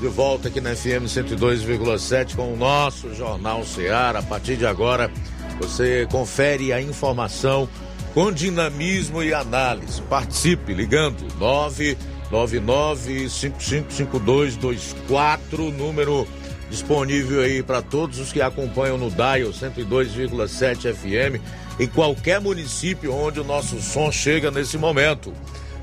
de volta aqui na FM 102,7 com o nosso Jornal Seara. A partir de agora, você confere a informação com dinamismo e análise. Participe ligando 999-555224, número disponível aí para todos os que acompanham no Dial 102,7 FM em qualquer município onde o nosso som chega nesse momento.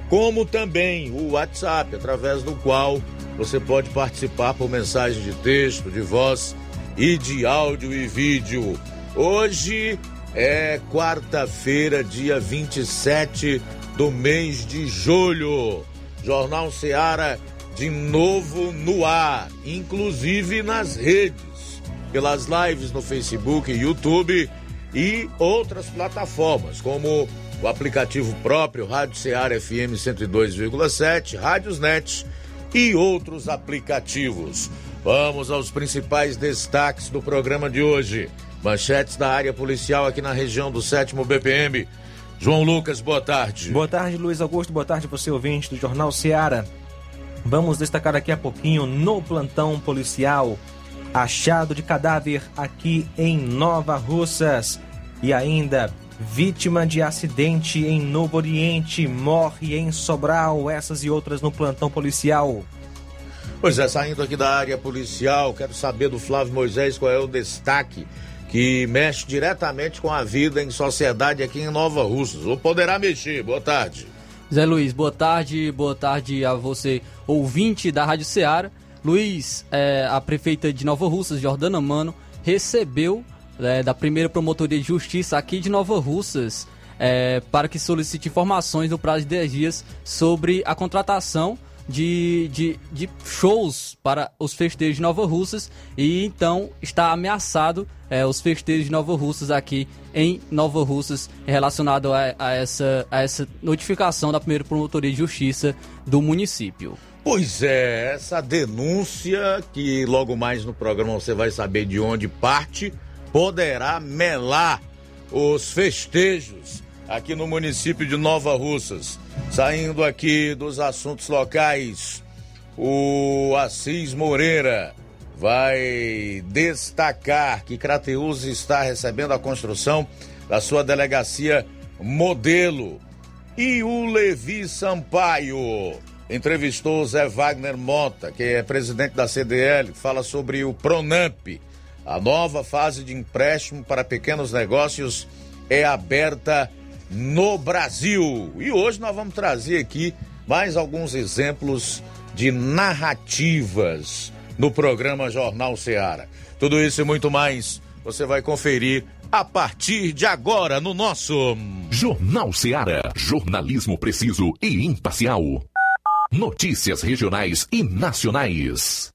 Como também o WhatsApp, através do qual você pode participar por mensagem de texto, de voz e de áudio e vídeo. Hoje é quarta-feira, dia 27 do mês de julho. Jornal Seara de novo no ar, inclusive nas redes, pelas lives no Facebook e YouTube e outras plataformas, como o aplicativo próprio Rádio Seara FM 102,7, Rádios Net e outros aplicativos. Vamos aos principais destaques do programa de hoje. Manchetes da área policial aqui na região do 7 BPM. João Lucas, boa tarde. Boa tarde, Luiz Augusto. Boa tarde, você ouvinte do Jornal Seara. Vamos destacar daqui a pouquinho no plantão policial. Achado de cadáver aqui em Nova Russas. E ainda, vítima de acidente em Novo Oriente, morre em Sobral. Essas e outras no plantão policial. Pois é, saindo aqui da área policial, quero saber do Flávio Moisés qual é o destaque que mexe diretamente com a vida em sociedade aqui em Nova Russas. Ou poderá mexer. Boa tarde. Zé Luiz, boa tarde. Boa tarde a você, ouvinte da Rádio Ceará. Luiz, é, a prefeita de Nova Russas, Jordana Mano, recebeu é, da primeira promotoria de justiça aqui de Nova Russas é, para que solicite informações no prazo de 10 dias sobre a contratação de, de, de shows para os festejos de Nova Russas e então está ameaçado é, os festejos de Nova Russas aqui em Nova Russas relacionado a, a, essa, a essa notificação da primeira promotoria de justiça do município. Pois é, essa denúncia que logo mais no programa você vai saber de onde parte poderá melar os festejos aqui no município de Nova Russas. Saindo aqui dos assuntos locais, o Assis Moreira vai destacar que Crateus está recebendo a construção da sua delegacia modelo. E o Levi Sampaio entrevistou Zé Wagner Mota, que é presidente da CDL, fala sobre o Pronamp. A nova fase de empréstimo para pequenos negócios é aberta no Brasil. E hoje nós vamos trazer aqui mais alguns exemplos de narrativas no programa Jornal Seara. Tudo isso e muito mais você vai conferir a partir de agora no nosso Jornal Seara. Jornalismo preciso e imparcial. Notícias regionais e nacionais.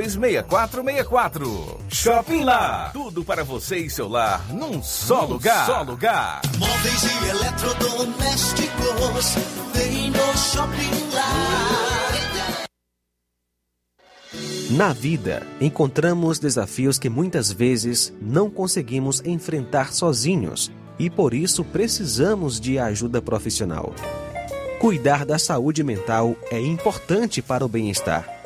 326464. Shopping Lá. Tudo para você e seu lar num só num lugar. Só lugar. Móveis e eletrodomésticos, vem no Shopping Lá. Na vida, encontramos desafios que muitas vezes não conseguimos enfrentar sozinhos e por isso precisamos de ajuda profissional. Cuidar da saúde mental é importante para o bem-estar.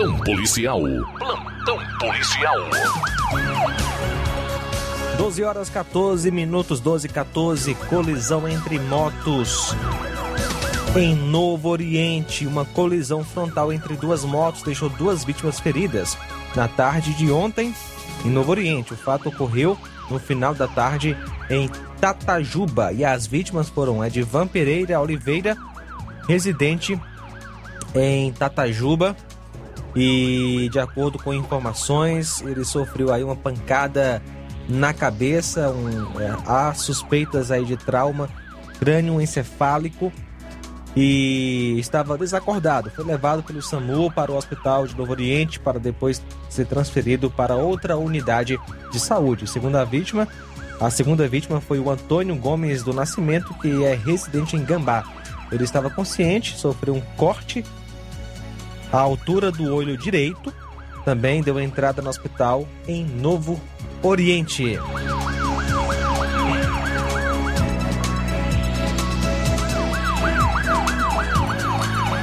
Plantão policial. Plantão policial. 12 horas 14 minutos, 12 e 14, colisão entre motos. Em Novo Oriente, uma colisão frontal entre duas motos deixou duas vítimas feridas na tarde de ontem em Novo Oriente. O fato ocorreu no final da tarde em Tatajuba e as vítimas foram Edvan Pereira Oliveira, residente em Tatajuba, e de acordo com informações, ele sofreu aí uma pancada na cabeça, um, é, há suspeitas aí de trauma crânio encefálico e estava desacordado. Foi levado pelo SAMU para o hospital de Novo Oriente para depois ser transferido para outra unidade de saúde. Segundo a vítima, a segunda vítima foi o Antônio Gomes do Nascimento, que é residente em Gambá. Ele estava consciente, sofreu um corte à altura do olho direito. Também deu entrada no hospital em Novo Oriente.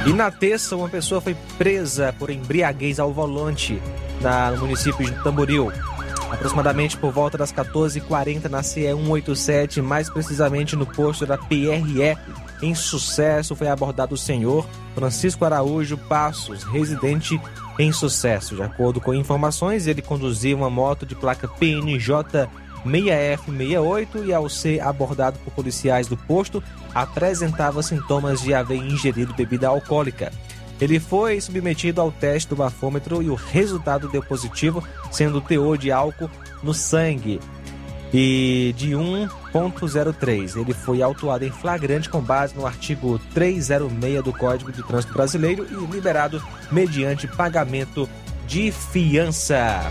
E na terça, uma pessoa foi presa por embriaguez ao volante na, no município de Tamboril. Aproximadamente por volta das 14h40 na CE 187, mais precisamente no posto da PRE, em sucesso, foi abordado o senhor Francisco Araújo Passos, residente em sucesso. De acordo com informações, ele conduzia uma moto de placa PNJ 6F68 e, ao ser abordado por policiais do posto, apresentava sintomas de haver ingerido bebida alcoólica. Ele foi submetido ao teste do bafômetro e o resultado deu positivo, sendo o teor de álcool no sangue e de 1.03. Ele foi autuado em flagrante com base no artigo 306 do Código de Trânsito Brasileiro e liberado mediante pagamento de fiança.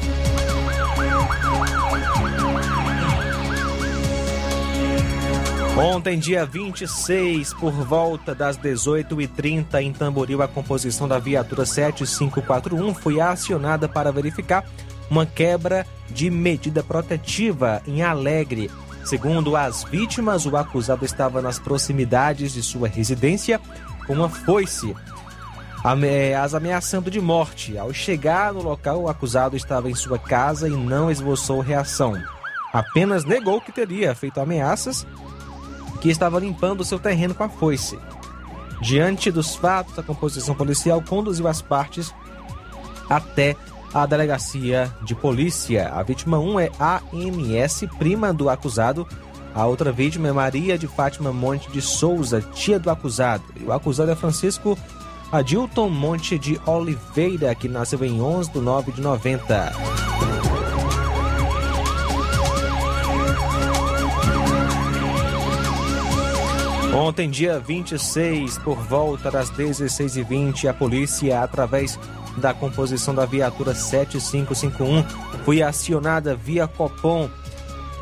Ontem, dia 26, por volta das 18h30, em Tamboril, a composição da viatura 7541 foi acionada para verificar uma quebra de medida protetiva em Alegre. Segundo as vítimas, o acusado estava nas proximidades de sua residência com uma foice, as ameaçando de morte. Ao chegar no local, o acusado estava em sua casa e não esboçou reação. Apenas negou que teria feito ameaças que estava limpando seu terreno com a foice. Diante dos fatos, a composição policial conduziu as partes até a delegacia de polícia. A vítima 1 é AMS, prima do acusado. A outra vítima é Maria de Fátima Monte de Souza, tia do acusado. E o acusado é Francisco Adilton Monte de Oliveira, que nasceu em 11 de 9 de 90. Ontem, dia 26, por volta das 16h20, a polícia, através da composição da viatura 7551, foi acionada via Copom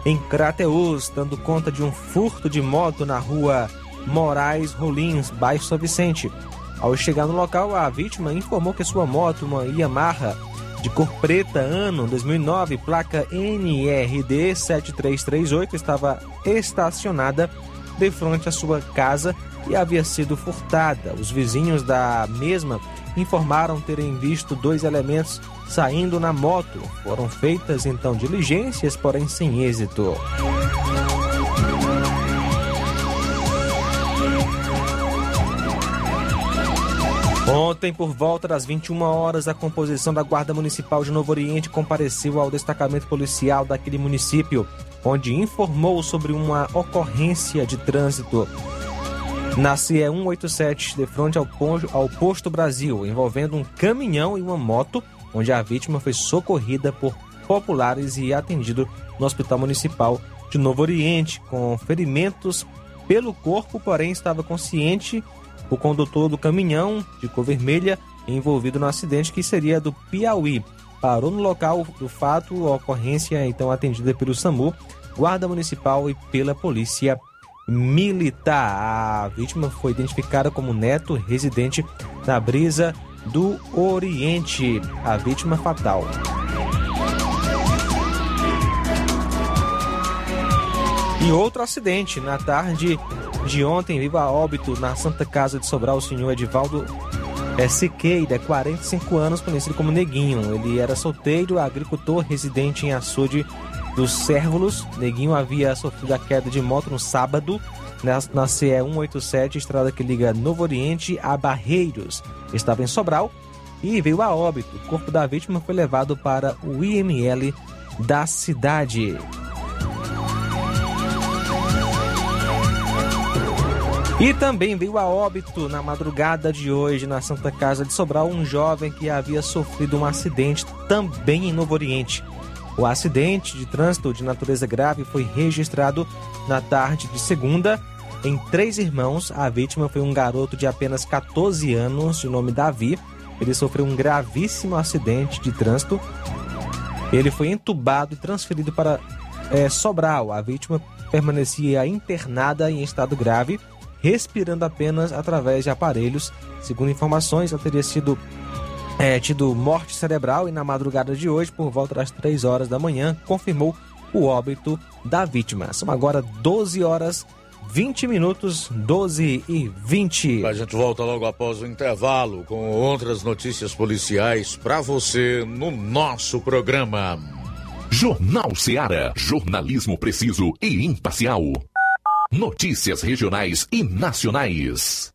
em Crateus, dando conta de um furto de moto na rua Moraes Rolins, baixo São Vicente. Ao chegar no local, a vítima informou que sua moto, uma Yamaha de cor preta, ano 2009, placa NRD 7338, estava estacionada de frente à sua casa e havia sido furtada. Os vizinhos da mesma informaram terem visto dois elementos saindo na moto. Foram feitas então diligências, porém sem êxito. Ontem, por volta das 21 horas, a composição da Guarda Municipal de Novo Oriente compareceu ao destacamento policial daquele município, onde informou sobre uma ocorrência de trânsito na CE 187, de frente ao, ao Posto Brasil, envolvendo um caminhão e uma moto, onde a vítima foi socorrida por populares e atendido no Hospital Municipal de Novo Oriente, com ferimentos pelo corpo, porém estava consciente o condutor do caminhão de cor vermelha envolvido no acidente que seria do Piauí. Parou no local do fato, a ocorrência então atendida pelo SAMU, Guarda Municipal e pela Polícia Militar. A vítima foi identificada como neto residente na Brisa do Oriente, a vítima fatal. E outro acidente na tarde de ontem, viva a óbito na Santa Casa de Sobral, o senhor Edivaldo é, Siqueira, 45 anos, conhecido como Neguinho. Ele era solteiro, agricultor, residente em açude dos Cérvulos. Neguinho havia sofrido a queda de moto no sábado na, na CE 187, estrada que liga Novo Oriente a Barreiros. Estava em Sobral e veio a óbito. O corpo da vítima foi levado para o IML da cidade. E também veio a óbito na madrugada de hoje na Santa Casa de Sobral um jovem que havia sofrido um acidente também em Novo Oriente. O acidente de trânsito de natureza grave foi registrado na tarde de segunda em Três Irmãos. A vítima foi um garoto de apenas 14 anos, de nome Davi. Ele sofreu um gravíssimo acidente de trânsito. Ele foi entubado e transferido para é, Sobral. A vítima permanecia internada em estado grave respirando apenas através de aparelhos. Segundo informações, ela teria sido é, tido morte cerebral e na madrugada de hoje, por volta das 3 horas da manhã, confirmou o óbito da vítima. São agora 12 horas 20 minutos, 12 e 20. A gente volta logo após o intervalo com outras notícias policiais para você no nosso programa. Jornal Seara. Jornalismo preciso e imparcial. Notícias regionais e nacionais.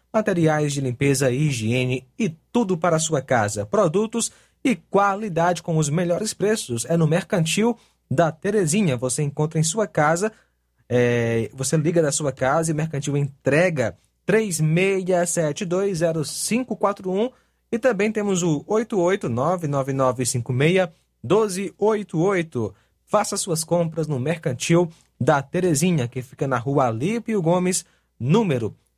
materiais de limpeza e higiene e tudo para a sua casa. Produtos e qualidade com os melhores preços. É no Mercantil da Terezinha. Você encontra em sua casa É, você liga da sua casa e Mercantil entrega 36720541 e também temos o 88999561288. Faça suas compras no Mercantil da Terezinha, que fica na rua Alípio Gomes, número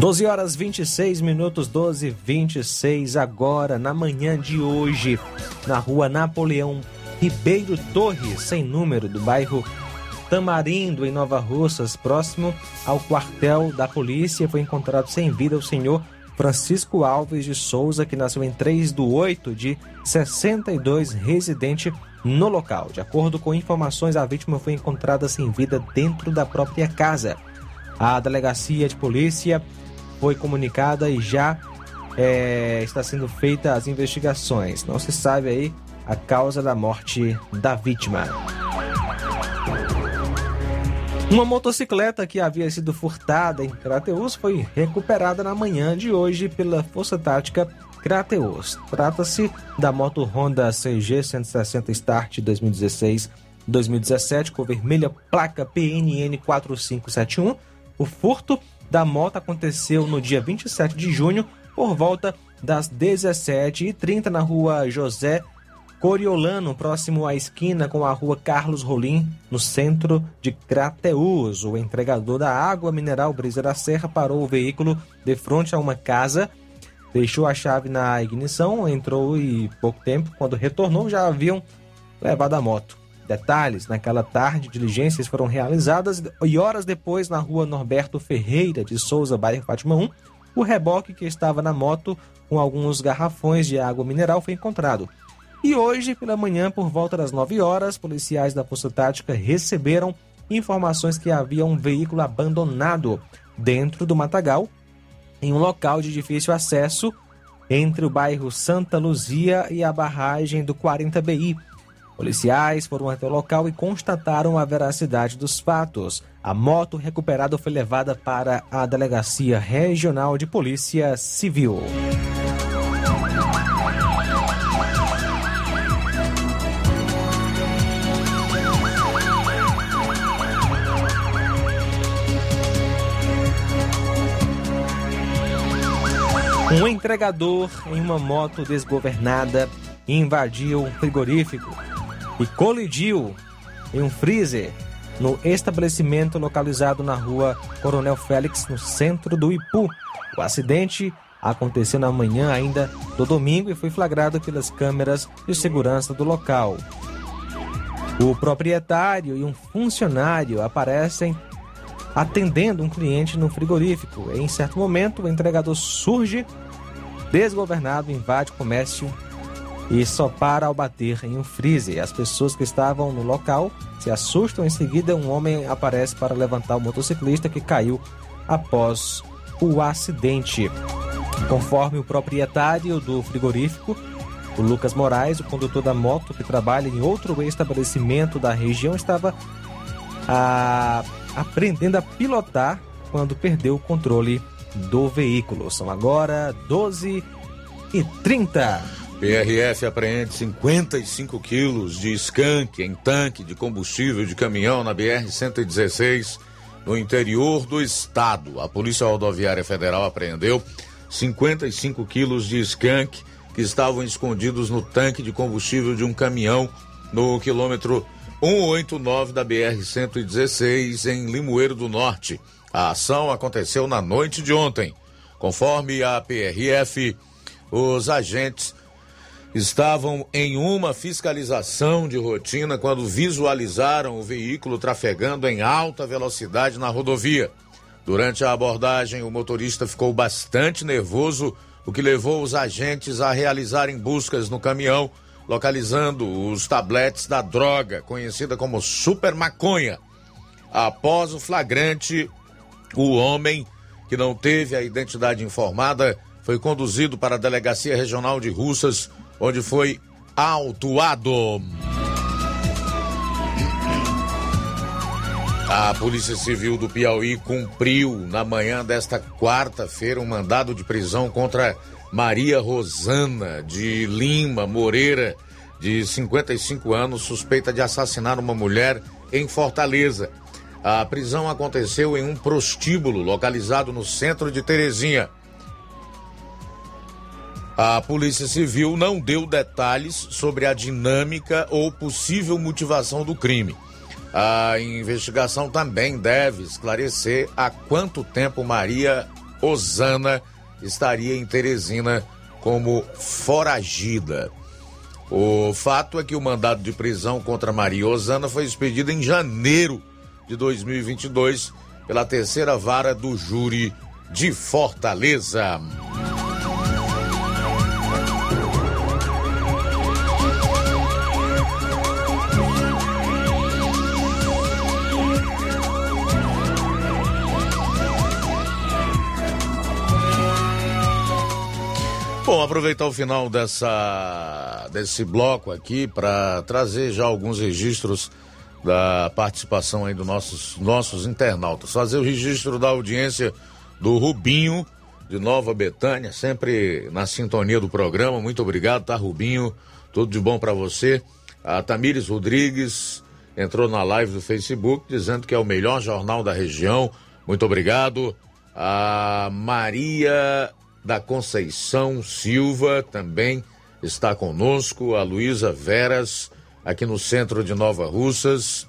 12 horas 26 minutos, 12 e 26 agora, na manhã de hoje, na rua Napoleão Ribeiro Torres, sem número, do bairro Tamarindo, em Nova Russas, próximo ao quartel da polícia, foi encontrado sem vida o senhor Francisco Alves de Souza, que nasceu em 3 de 8 de 62, residente no local. De acordo com informações, a vítima foi encontrada sem vida dentro da própria casa. A delegacia de polícia foi comunicada e já é, está sendo feita as investigações. Não se sabe aí a causa da morte da vítima. Uma motocicleta que havia sido furtada em Crateus foi recuperada na manhã de hoje pela Força Tática Crateus. Trata-se da moto Honda CG 160 Start 2016-2017 com vermelha placa PNN 4571. O furto da moto aconteceu no dia 27 de junho por volta das 17h30 na rua José Coriolano, próximo à esquina com a rua Carlos Rolim, no centro de Crateus. O entregador da água mineral Brisa da Serra parou o veículo de frente a uma casa, deixou a chave na ignição, entrou e pouco tempo, quando retornou, já haviam levado a moto. Detalhes: naquela tarde, diligências foram realizadas e horas depois, na rua Norberto Ferreira de Souza, bairro Fátima 1, o reboque que estava na moto com alguns garrafões de água mineral foi encontrado. E hoje, pela manhã, por volta das 9 horas, policiais da Força Tática receberam informações que havia um veículo abandonado dentro do matagal, em um local de difícil acesso entre o bairro Santa Luzia e a barragem do 40BI. Policiais foram até o local e constataram a veracidade dos fatos. A moto recuperada foi levada para a Delegacia Regional de Polícia Civil. Um entregador em uma moto desgovernada invadiu um frigorífico e colidiu em um freezer no estabelecimento localizado na rua Coronel Félix, no centro do Ipu. O acidente aconteceu na manhã ainda do domingo e foi flagrado pelas câmeras de segurança do local. O proprietário e um funcionário aparecem atendendo um cliente no frigorífico. Em certo momento, o entregador surge desgovernado, invade o comércio e só para ao bater em um freezer. As pessoas que estavam no local se assustam. Em seguida, um homem aparece para levantar o motociclista que caiu após o acidente. Conforme o proprietário do frigorífico, o Lucas Moraes, o condutor da moto que trabalha em outro estabelecimento da região, estava a, aprendendo a pilotar quando perdeu o controle do veículo. São agora 12 e 30. PRF apreende 55 quilos de skunk em tanque de combustível de caminhão na BR-116 no interior do estado. A Polícia Rodoviária Federal apreendeu 55 quilos de skunk que estavam escondidos no tanque de combustível de um caminhão no quilômetro 189 da BR-116 em Limoeiro do Norte. A ação aconteceu na noite de ontem. Conforme a PRF, os agentes estavam em uma fiscalização de rotina quando visualizaram o veículo trafegando em alta velocidade na rodovia. Durante a abordagem, o motorista ficou bastante nervoso, o que levou os agentes a realizarem buscas no caminhão, localizando os tabletes da droga, conhecida como super maconha. Após o flagrante, o homem que não teve a identidade informada foi conduzido para a Delegacia Regional de Russas, onde foi autuado. A Polícia Civil do Piauí cumpriu na manhã desta quarta-feira um mandado de prisão contra Maria Rosana de Lima Moreira, de 55 anos, suspeita de assassinar uma mulher em Fortaleza. A prisão aconteceu em um prostíbulo localizado no centro de Terezinha. A Polícia Civil não deu detalhes sobre a dinâmica ou possível motivação do crime. A investigação também deve esclarecer há quanto tempo Maria Osana estaria em Teresina como foragida. O fato é que o mandado de prisão contra Maria Osana foi expedido em janeiro de 2022 pela terceira vara do júri de Fortaleza. Bom, aproveitar o final dessa, desse bloco aqui para trazer já alguns registros da participação aí dos nossos, nossos internautas. Fazer o registro da audiência do Rubinho, de Nova Betânia, sempre na sintonia do programa. Muito obrigado, tá, Rubinho? Tudo de bom para você. A Tamires Rodrigues entrou na live do Facebook dizendo que é o melhor jornal da região. Muito obrigado. A Maria da Conceição Silva também está conosco, a Luísa Veras, aqui no centro de Nova Russas.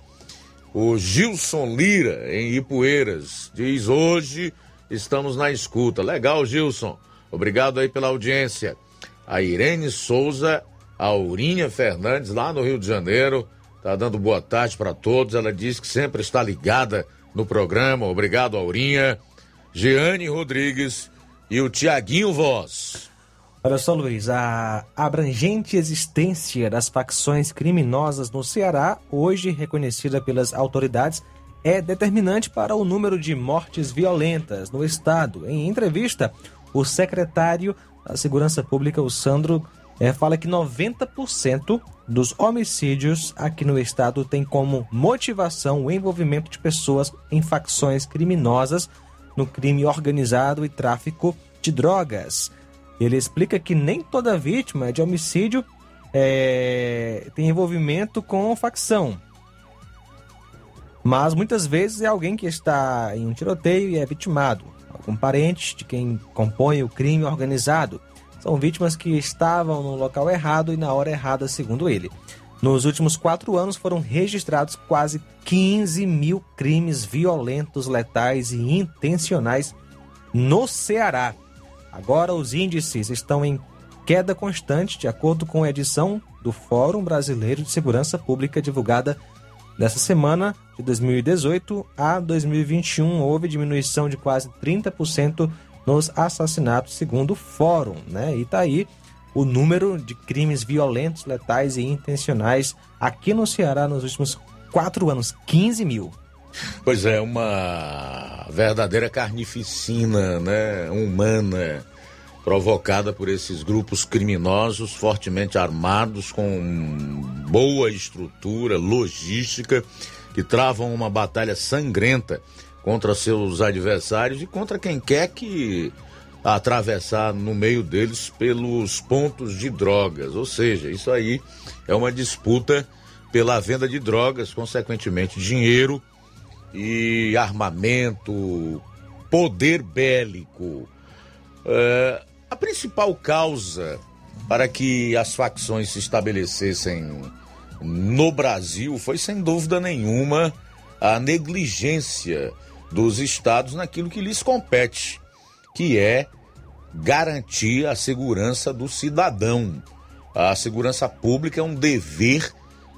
O Gilson Lira, em Ipueiras, diz hoje estamos na escuta. Legal, Gilson. Obrigado aí pela audiência. A Irene Souza, a Aurinha Fernandes, lá no Rio de Janeiro, tá dando boa tarde para todos. Ela diz que sempre está ligada no programa. Obrigado, Aurinha. Jeane Rodrigues e o Tiaguinho Voz. Olha só, Luiz, a abrangente existência das facções criminosas no Ceará, hoje reconhecida pelas autoridades, é determinante para o número de mortes violentas no estado. Em entrevista, o secretário da Segurança Pública, o Sandro, é, fala que 90% dos homicídios aqui no estado tem como motivação o envolvimento de pessoas em facções criminosas no crime organizado e tráfico de drogas. Ele explica que nem toda vítima de homicídio é, tem envolvimento com facção. Mas muitas vezes é alguém que está em um tiroteio e é vitimado. Algum parente de quem compõe o crime organizado. São vítimas que estavam no local errado e na hora errada, segundo ele. Nos últimos quatro anos foram registrados quase 15 mil crimes violentos, letais e intencionais no Ceará. Agora, os índices estão em queda constante, de acordo com a edição do Fórum Brasileiro de Segurança Pública divulgada nessa semana de 2018 a 2021. Houve diminuição de quase 30% nos assassinatos, segundo o Fórum, né? E tá aí o número de crimes violentos, letais e intencionais aqui no Ceará nos últimos quatro anos 15 mil. Pois é, uma verdadeira carnificina né, humana provocada por esses grupos criminosos fortemente armados, com boa estrutura, logística, que travam uma batalha sangrenta contra seus adversários e contra quem quer que atravessar no meio deles pelos pontos de drogas. Ou seja, isso aí é uma disputa pela venda de drogas, consequentemente dinheiro e armamento, poder bélico. É, a principal causa para que as facções se estabelecessem no Brasil foi, sem dúvida nenhuma, a negligência dos estados naquilo que lhes compete, que é garantir a segurança do cidadão. A segurança pública é um dever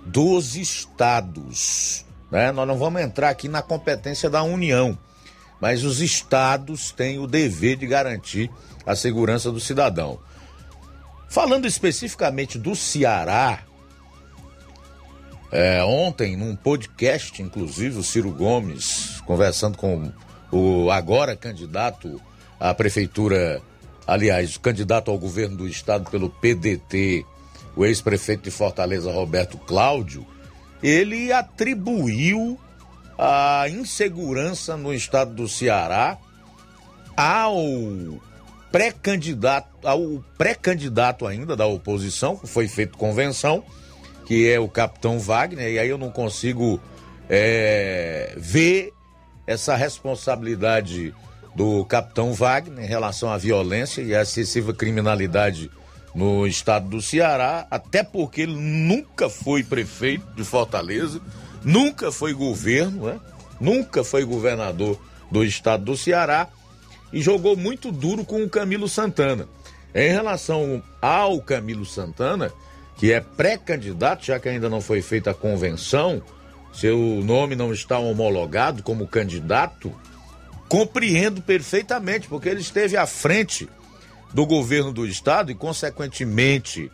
dos estados. Né? Nós não vamos entrar aqui na competência da União, mas os estados têm o dever de garantir a segurança do cidadão. Falando especificamente do Ceará, é, ontem, num podcast, inclusive, o Ciro Gomes, conversando com o agora candidato à prefeitura aliás, candidato ao governo do estado pelo PDT, o ex-prefeito de Fortaleza, Roberto Cláudio, ele atribuiu a insegurança no estado do Ceará ao pré-candidato, ao pré-candidato ainda da oposição, que foi feito convenção, que é o capitão Wagner, e aí eu não consigo é, ver essa responsabilidade do capitão Wagner em relação à violência e à excessiva criminalidade no estado do Ceará, até porque ele nunca foi prefeito de Fortaleza, nunca foi governo, né? nunca foi governador do estado do Ceará e jogou muito duro com o Camilo Santana. Em relação ao Camilo Santana, que é pré-candidato, já que ainda não foi feita a convenção, seu nome não está homologado como candidato, compreendo perfeitamente, porque ele esteve à frente do governo do estado e, consequentemente,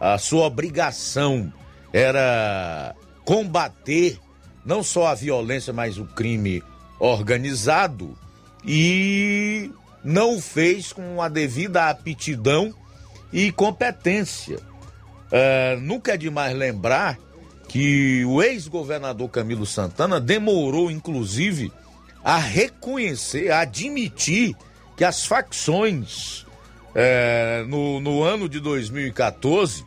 a sua obrigação era combater não só a violência, mas o crime organizado e não o fez com a devida aptidão e competência. Uh, nunca é demais lembrar que o ex-governador Camilo Santana demorou, inclusive, a reconhecer, a admitir que as facções é, no, no ano de 2014,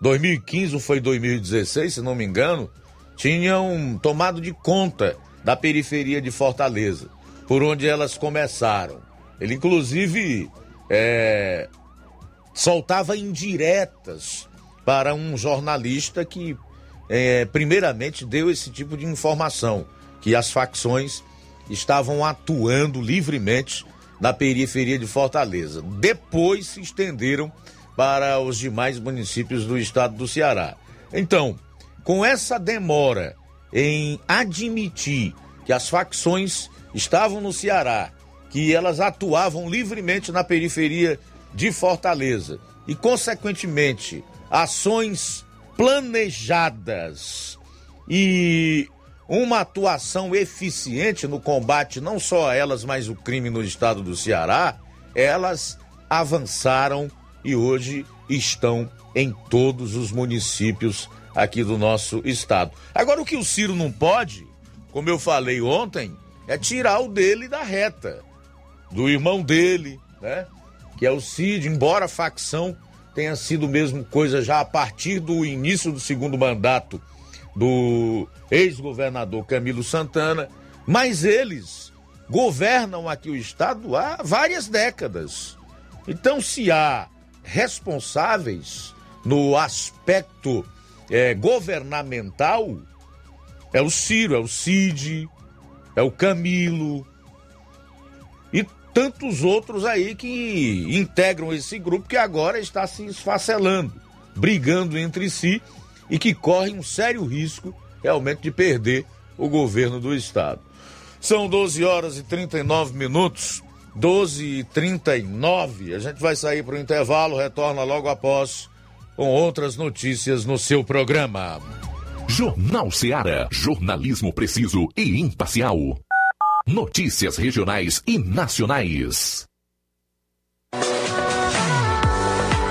2015 ou foi 2016, se não me engano, tinham tomado de conta da periferia de Fortaleza, por onde elas começaram. Ele, inclusive, é, soltava indiretas para um jornalista que, é, primeiramente, deu esse tipo de informação que as facções estavam atuando livremente na periferia de Fortaleza. Depois se estenderam para os demais municípios do estado do Ceará. Então, com essa demora em admitir que as facções estavam no Ceará, que elas atuavam livremente na periferia de Fortaleza e, consequentemente, ações planejadas e uma atuação eficiente no combate não só a elas, mas o crime no estado do Ceará, elas avançaram e hoje estão em todos os municípios aqui do nosso estado. Agora, o que o Ciro não pode, como eu falei ontem, é tirar o dele da reta, do irmão dele, né? Que é o Cid, embora a facção tenha sido mesmo coisa já a partir do início do segundo mandato do ex-governador Camilo Santana, mas eles governam aqui o estado há várias décadas. Então, se há responsáveis no aspecto é, governamental, é o Ciro, é o Cid, é o Camilo e tantos outros aí que integram esse grupo que agora está se esfacelando, brigando entre si e que corre um sério risco realmente de perder o governo do estado. São 12 horas e 39 minutos, 12 e 39. A gente vai sair para o intervalo, retorna logo após com outras notícias no seu programa. Jornal Seara. Jornalismo preciso e imparcial. Notícias regionais e nacionais.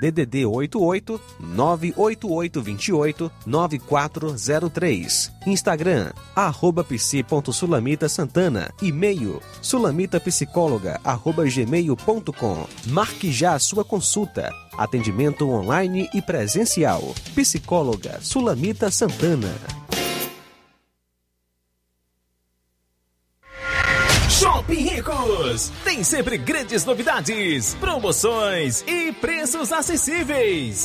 DDD 88 98828 9403. Instagram, arroba psi.sulamita Santana. E-mail, sulamitapsicóloga. Marque já a sua consulta. Atendimento online e presencial. Psicóloga Sulamita Santana. Tem sempre grandes novidades, promoções e preços acessíveis.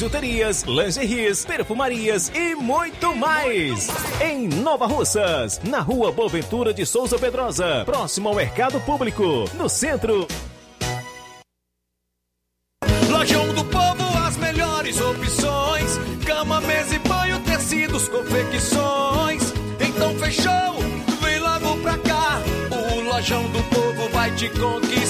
bijuterias, lingeries, perfumarias e muito mais. Em Nova Russas, na rua Boaventura de Souza Pedrosa, próximo ao Mercado Público, no centro. Lojão do Povo, as melhores opções: cama, mesa e banho, tecidos, confecções. Então fechou, vem logo pra cá. O Lojão do Povo vai te conquistar.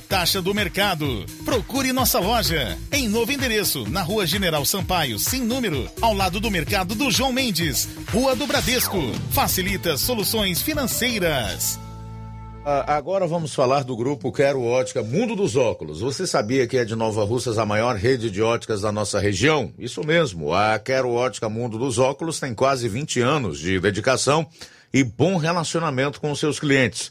taxa do mercado. Procure nossa loja em novo endereço, na Rua General Sampaio, sem número, ao lado do mercado do João Mendes, Rua do Bradesco. Facilita soluções financeiras. Ah, Agora vamos falar do grupo Quero Ótica Mundo dos Óculos. Você sabia que é de Nova Russas a maior rede de óticas da nossa região? Isso mesmo, a Quero Ótica Mundo dos Óculos tem quase 20 anos de dedicação e bom relacionamento com seus clientes.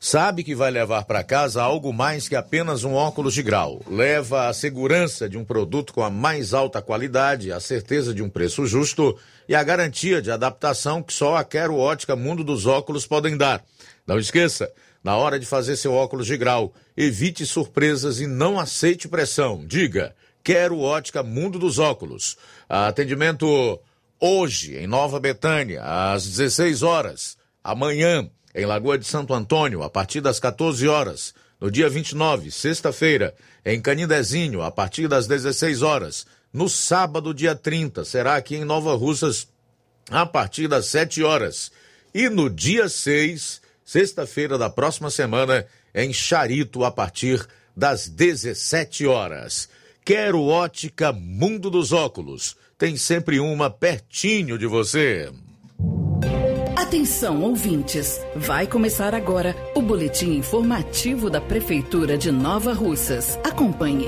sabe que vai levar para casa algo mais que apenas um óculos de grau. Leva a segurança de um produto com a mais alta qualidade, a certeza de um preço justo e a garantia de adaptação que só a Quero Ótica Mundo dos Óculos podem dar. Não esqueça, na hora de fazer seu óculos de grau, evite surpresas e não aceite pressão. Diga, Quero Ótica Mundo dos Óculos. Atendimento hoje em Nova Betânia, às 16 horas. Amanhã, em Lagoa de Santo Antônio, a partir das 14 horas. No dia 29, sexta-feira, em Canindezinho, a partir das 16 horas. No sábado, dia 30, será aqui em Nova Russas, a partir das 7 horas. E no dia 6, sexta-feira da próxima semana, em Charito, a partir das 17 horas. Quero ótica Mundo dos Óculos. Tem sempre uma pertinho de você. Atenção, ouvintes! Vai começar agora o boletim informativo da Prefeitura de Nova Russas. Acompanhe.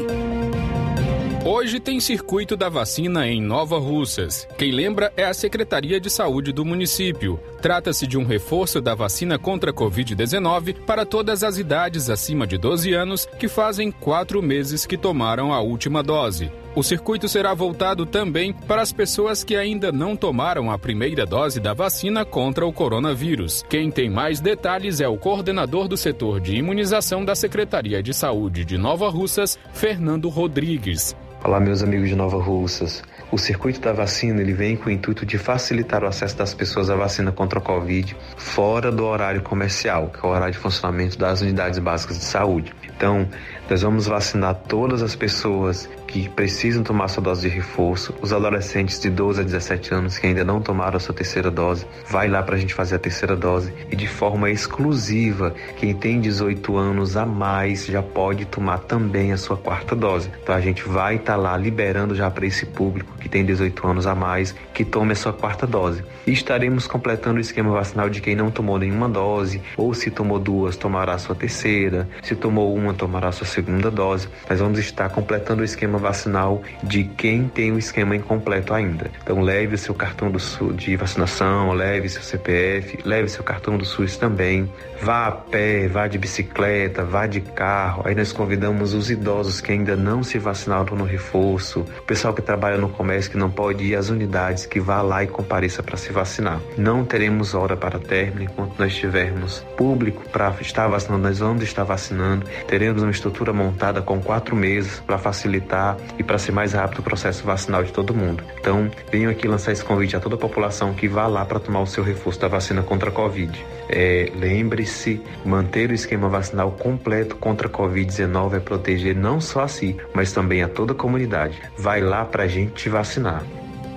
Hoje tem circuito da vacina em Nova Russas. Quem lembra é a Secretaria de Saúde do município. Trata-se de um reforço da vacina contra a Covid-19 para todas as idades acima de 12 anos que fazem quatro meses que tomaram a última dose. O circuito será voltado também para as pessoas que ainda não tomaram a primeira dose da vacina contra o coronavírus. Quem tem mais detalhes é o coordenador do setor de imunização da Secretaria de Saúde de Nova Russas, Fernando Rodrigues. Olá, meus amigos de Nova Russas. O circuito da vacina ele vem com o intuito de facilitar o acesso das pessoas à vacina contra a Covid fora do horário comercial, que é o horário de funcionamento das unidades básicas de saúde. Então, nós vamos vacinar todas as pessoas que precisam tomar sua dose de reforço, os adolescentes de 12 a 17 anos que ainda não tomaram a sua terceira dose, vai lá para a gente fazer a terceira dose e de forma exclusiva, quem tem 18 anos a mais já pode tomar também a sua quarta dose. Então a gente vai estar tá lá liberando já para esse público que tem 18 anos a mais que tome a sua quarta dose. E estaremos completando o esquema vacinal de quem não tomou nenhuma dose ou se tomou duas tomará a sua terceira, se tomou uma tomará a sua segunda dose. Nós vamos estar completando o esquema vacinal de quem tem o esquema incompleto ainda. Então leve o seu cartão do SUS de vacinação, leve seu CPF, leve seu cartão do SUS também. Vá a pé, vá de bicicleta, vá de carro. Aí nós convidamos os idosos que ainda não se vacinaram no reforço, o pessoal que trabalha no comércio que não pode ir às unidades, que vá lá e compareça para se vacinar. Não teremos hora para término enquanto nós tivermos público para estar vacinando, nós vamos estar vacinando. Teremos uma estrutura montada com quatro meses para facilitar e para ser mais rápido o processo vacinal de todo mundo. Então, venho aqui lançar esse convite a toda a população que vá lá para tomar o seu reforço da vacina contra a Covid. É, Lembre-se, manter o esquema vacinal completo contra a Covid-19 é proteger não só a si, mas também a toda a comunidade. Vai lá para a gente te vacinar.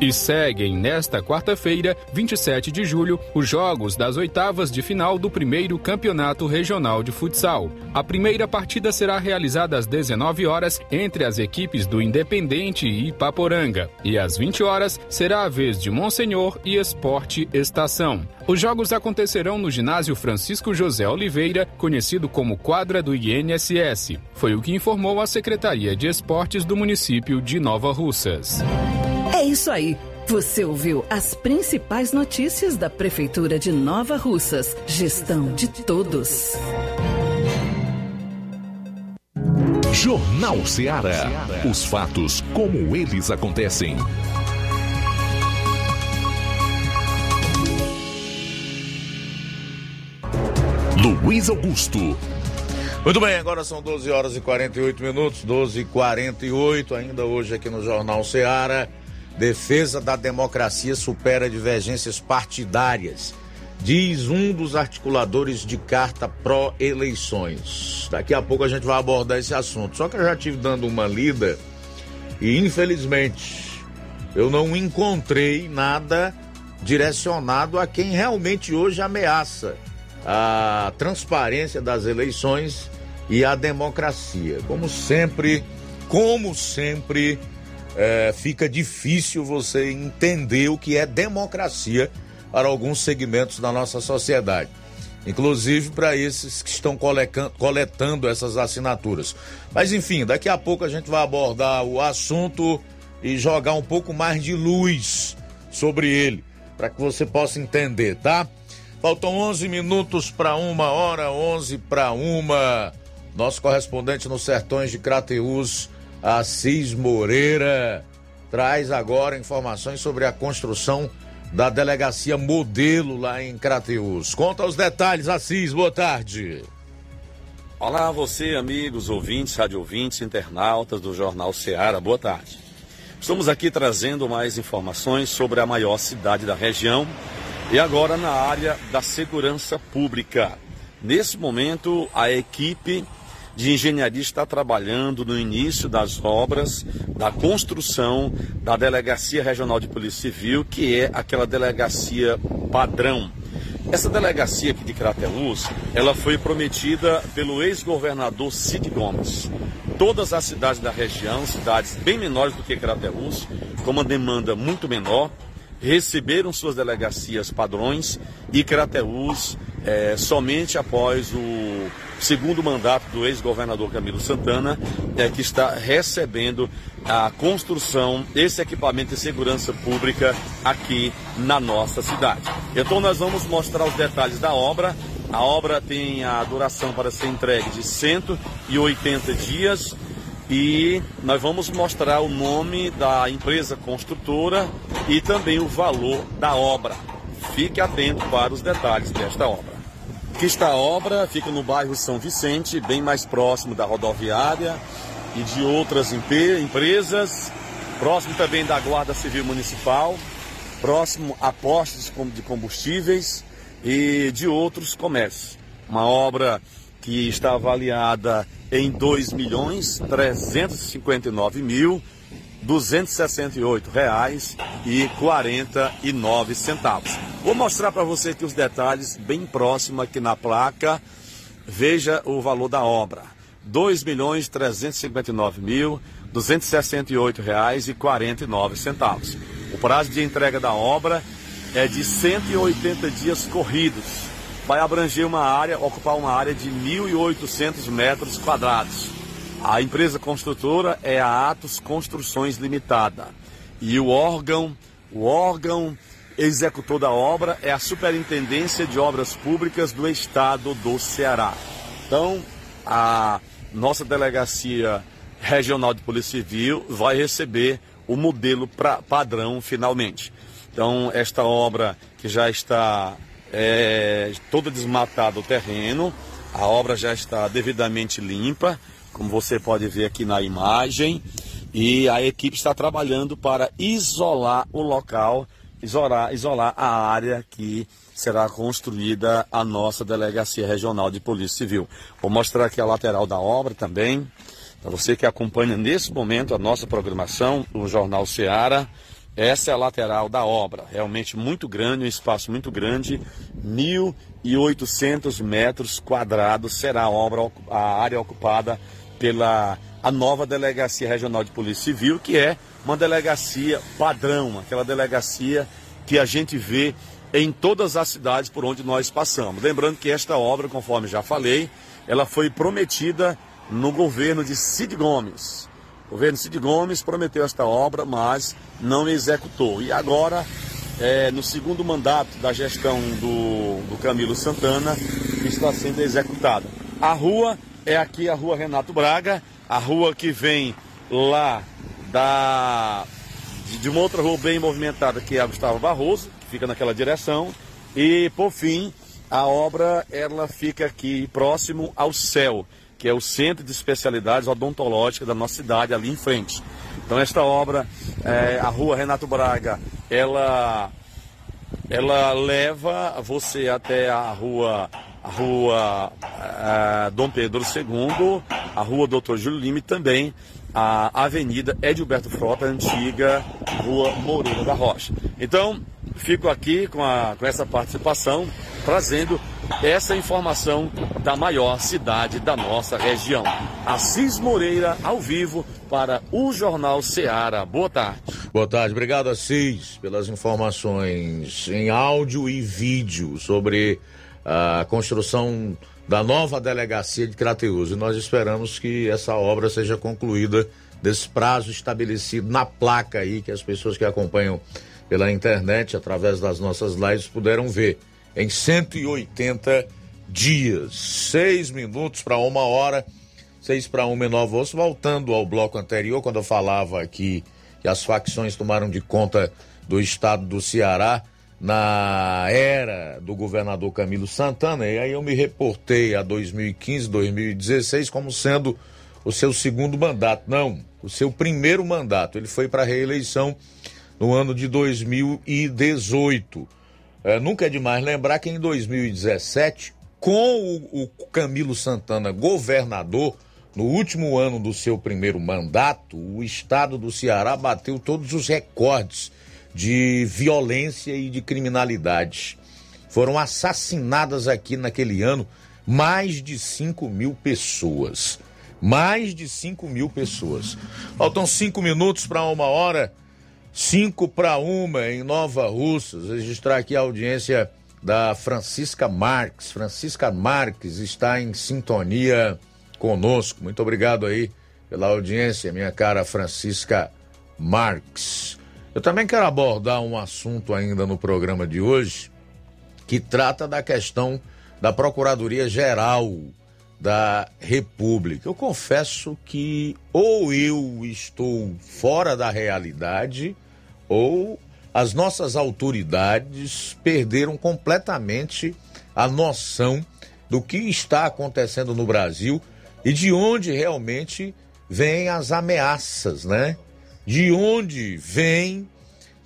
E seguem nesta quarta-feira, 27 de julho, os jogos das oitavas de final do primeiro Campeonato Regional de Futsal. A primeira partida será realizada às 19 horas entre as equipes do Independente e Ipaporanga. E às 20 horas será a vez de Monsenhor e Esporte Estação. Os jogos acontecerão no ginásio Francisco José Oliveira, conhecido como quadra do INSS. Foi o que informou a Secretaria de Esportes do município de Nova Russas. É isso aí. Você ouviu as principais notícias da Prefeitura de Nova Russas. Gestão de todos. Jornal Ceará. Os fatos como eles acontecem. Luiz Augusto. Muito bem, agora são 12 horas e 48 minutos, 12 e 48 ainda hoje aqui no Jornal Ceará. Defesa da democracia supera divergências partidárias, diz um dos articuladores de carta pró-eleições. Daqui a pouco a gente vai abordar esse assunto. Só que eu já tive dando uma lida e infelizmente eu não encontrei nada direcionado a quem realmente hoje ameaça a transparência das eleições e a democracia. Como sempre, como sempre, é, fica difícil você entender o que é democracia para alguns segmentos da nossa sociedade. Inclusive para esses que estão coletando essas assinaturas. Mas enfim, daqui a pouco a gente vai abordar o assunto e jogar um pouco mais de luz sobre ele, para que você possa entender, tá? Faltam 11 minutos para uma hora, 11 para uma. Nosso correspondente nos sertões de Crateús, Assis Moreira traz agora informações sobre a construção da delegacia modelo lá em Crateus. Conta os detalhes, Assis, boa tarde. Olá você, amigos, ouvintes, rádio ouvintes, internautas do Jornal Ceará, boa tarde. Estamos aqui trazendo mais informações sobre a maior cidade da região e agora na área da segurança pública. Nesse momento, a equipe de engenharia está trabalhando no início das obras da construção da Delegacia Regional de Polícia Civil, que é aquela delegacia padrão. Essa delegacia aqui de Crateús, ela foi prometida pelo ex-governador Cid Gomes. Todas as cidades da região, cidades bem menores do que Crateús, com uma demanda muito menor, receberam suas delegacias padrões e Crateús, é, somente após o segundo mandato do ex-governador Camilo Santana, é, que está recebendo a construção desse equipamento de segurança pública aqui na nossa cidade. Então nós vamos mostrar os detalhes da obra. A obra tem a duração para ser entregue de 180 dias e nós vamos mostrar o nome da empresa construtora e também o valor da obra. Fique atento para os detalhes desta obra. Aqui está a obra, fica no bairro São Vicente, bem mais próximo da rodoviária e de outras empresas, próximo também da Guarda Civil Municipal, próximo a postos de combustíveis e de outros comércios. Uma obra que está avaliada em R$ 2 milhões 359 mil 268 reais e 49 centavos. Vou mostrar para você aqui os detalhes bem próximo aqui na placa. Veja o valor da obra. R$ 2 milhões 359 mil 268 reais e 49 centavos. O prazo de entrega da obra é de 180 dias corridos vai abranger uma área, ocupar uma área de 1.800 metros quadrados. A empresa construtora é a Atos Construções Limitada e o órgão, o órgão executor da obra é a Superintendência de Obras Públicas do Estado do Ceará. Então, a nossa delegacia regional de Polícia Civil vai receber o modelo pra, padrão finalmente. Então, esta obra que já está é, todo desmatado o terreno, a obra já está devidamente limpa, como você pode ver aqui na imagem, e a equipe está trabalhando para isolar o local, isolar, isolar a área que será construída a nossa Delegacia Regional de Polícia Civil. Vou mostrar aqui a lateral da obra também, para você que acompanha nesse momento a nossa programação, o Jornal Seara. Essa é a lateral da obra, realmente muito grande, um espaço muito grande, 1.800 metros quadrados será a obra, a área ocupada pela a nova Delegacia Regional de Polícia Civil, que é uma delegacia padrão, aquela delegacia que a gente vê em todas as cidades por onde nós passamos. Lembrando que esta obra, conforme já falei, ela foi prometida no governo de Cid Gomes. O governo Cid Gomes prometeu esta obra, mas não executou. E agora, é, no segundo mandato da gestão do, do Camilo Santana, está sendo executada. A rua é aqui a rua Renato Braga, a rua que vem lá da de uma outra rua bem movimentada que é a Gustavo Barroso, que fica naquela direção, e por fim a obra ela fica aqui próximo ao céu, que é o Centro de Especialidades Odontológicas da nossa cidade, ali em frente. Então esta obra, é, a rua Renato Braga, ela, ela leva você até a rua, a rua é, Dom Pedro II, a rua Doutor Júlio Lima e também a Avenida Edilberto Frota, antiga Rua Moreira da Rocha. Então, fico aqui com, a, com essa participação, trazendo essa informação da maior cidade da nossa região. Assis Moreira, ao vivo, para o Jornal Seara. Boa tarde. Boa tarde, obrigado Assis pelas informações em áudio e vídeo sobre a construção da nova delegacia de Crateus. E nós esperamos que essa obra seja concluída desse prazo estabelecido na placa aí que as pessoas que acompanham pela internet através das nossas lives puderam ver em 180 dias. Seis minutos para uma hora, seis para uma em Nova. Voltando ao bloco anterior, quando eu falava aqui que as facções tomaram de conta do estado do Ceará na era do governador Camilo Santana, e aí eu me reportei a 2015, 2016 como sendo o seu segundo mandato. Não, o seu primeiro mandato. Ele foi para a reeleição no ano de 2018. É, nunca é demais lembrar que em 2017, com o, o Camilo Santana governador, no último ano do seu primeiro mandato, o estado do Ceará bateu todos os recordes de violência e de criminalidade. Foram assassinadas aqui naquele ano mais de 5 mil pessoas. Mais de 5 mil pessoas. Faltam cinco minutos para uma hora. 5 para uma em Nova Russas. Registrar aqui a audiência da Francisca Marques. Francisca Marques está em sintonia conosco. Muito obrigado aí pela audiência, minha cara Francisca Marques. Eu também quero abordar um assunto ainda no programa de hoje que trata da questão da Procuradoria Geral da República. Eu confesso que ou eu estou fora da realidade ou as nossas autoridades perderam completamente a noção do que está acontecendo no Brasil e de onde realmente vêm as ameaças, né? De onde vêm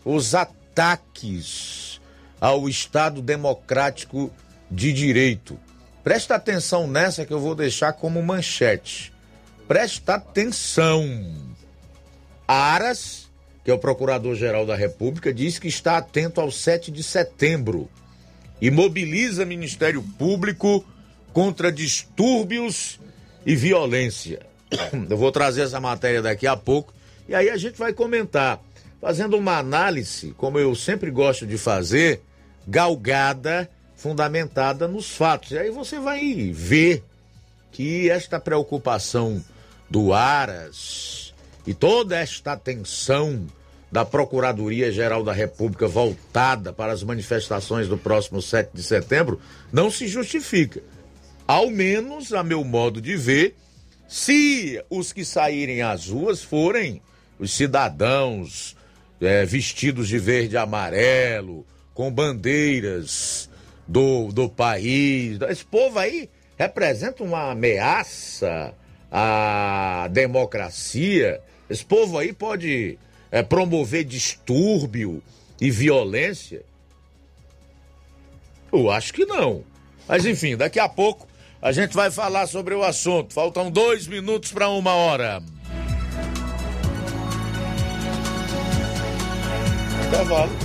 os ataques ao Estado democrático de direito. Presta atenção nessa que eu vou deixar como manchete. Presta atenção. Aras, que é o Procurador-Geral da República, diz que está atento ao 7 de setembro e mobiliza Ministério Público contra distúrbios e violência. Eu vou trazer essa matéria daqui a pouco e aí a gente vai comentar, fazendo uma análise, como eu sempre gosto de fazer, galgada, fundamentada nos fatos. E aí você vai ver que esta preocupação do Aras e toda esta atenção da Procuradoria-Geral da República voltada para as manifestações do próximo 7 de setembro não se justifica. Ao menos, a meu modo de ver, se os que saírem às ruas forem os cidadãos é, vestidos de verde e amarelo, com bandeiras do, do país. Esse povo aí representa uma ameaça à democracia. Esse povo aí pode é, promover distúrbio e violência? Eu acho que não. Mas enfim, daqui a pouco a gente vai falar sobre o assunto. Faltam dois minutos para uma hora. Cavalo.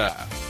Música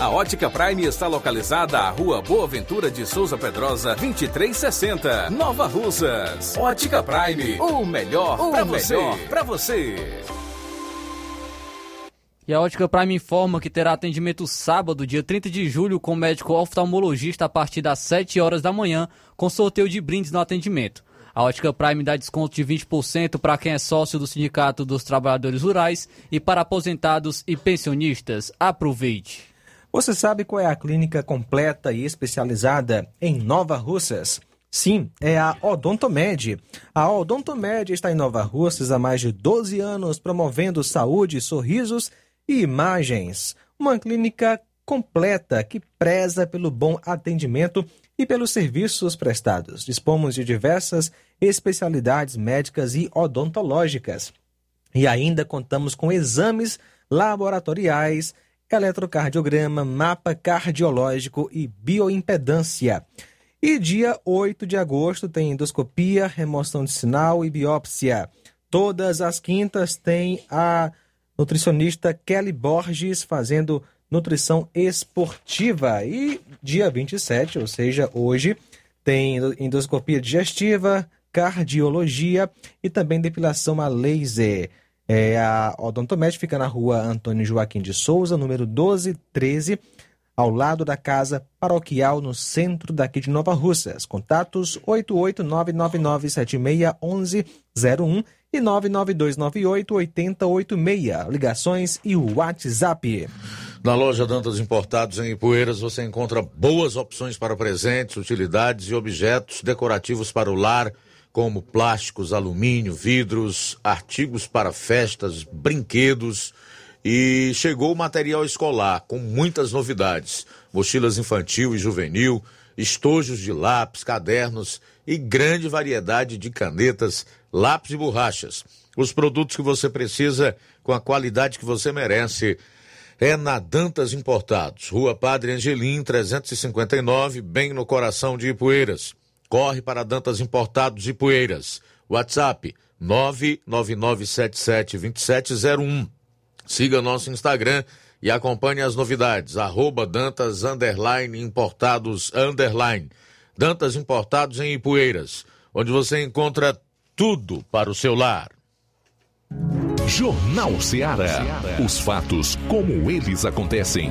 A Ótica Prime está localizada à Rua Boa Ventura de Souza Pedrosa, 2360, Nova Russas. Ótica Prime, o melhor para você. Pra você. E a Ótica Prime informa que terá atendimento sábado, dia 30 de julho, com médico oftalmologista a partir das 7 horas da manhã, com sorteio de brindes no atendimento. A Ótica Prime dá desconto de 20% para quem é sócio do Sindicato dos Trabalhadores Rurais e para aposentados e pensionistas. Aproveite! Você sabe qual é a clínica completa e especializada em Nova Russas? Sim, é a Odontomed. A Odontomed está em Nova Russas há mais de 12 anos, promovendo saúde, sorrisos e imagens. Uma clínica completa que preza pelo bom atendimento e pelos serviços prestados. Dispomos de diversas especialidades médicas e odontológicas. E ainda contamos com exames laboratoriais, eletrocardiograma, mapa cardiológico e bioimpedância. E dia 8 de agosto tem endoscopia, remoção de sinal e biópsia. Todas as quintas tem a nutricionista Kelly Borges fazendo nutrição esportiva. E dia 27, ou seja, hoje, tem endoscopia digestiva, cardiologia e também depilação a laser. É, a Odontomed fica na rua Antônio Joaquim de Souza, número 1213, ao lado da casa paroquial no centro daqui de Nova Russas. Contatos 88999761101 e 992988086. Ligações e o WhatsApp. Na loja Dantas Importados em Ipueiras você encontra boas opções para presentes, utilidades e objetos decorativos para o lar, como plásticos, alumínio, vidros, artigos para festas, brinquedos. E chegou o material escolar com muitas novidades: mochilas infantil e juvenil, estojos de lápis, cadernos e grande variedade de canetas, lápis e borrachas. Os produtos que você precisa com a qualidade que você merece é na Dantas Importados, Rua Padre Angelim, 359, bem no coração de Ipueiras. Corre para Dantas Importados Ipueiras. WhatsApp 999772701. Siga nosso Instagram e acompanhe as novidades. Arroba Dantas underline Importados underline. Dantas Importados em Ipueiras, onde você encontra tudo para o seu lar. Jornal Ceará. Os fatos como eles acontecem.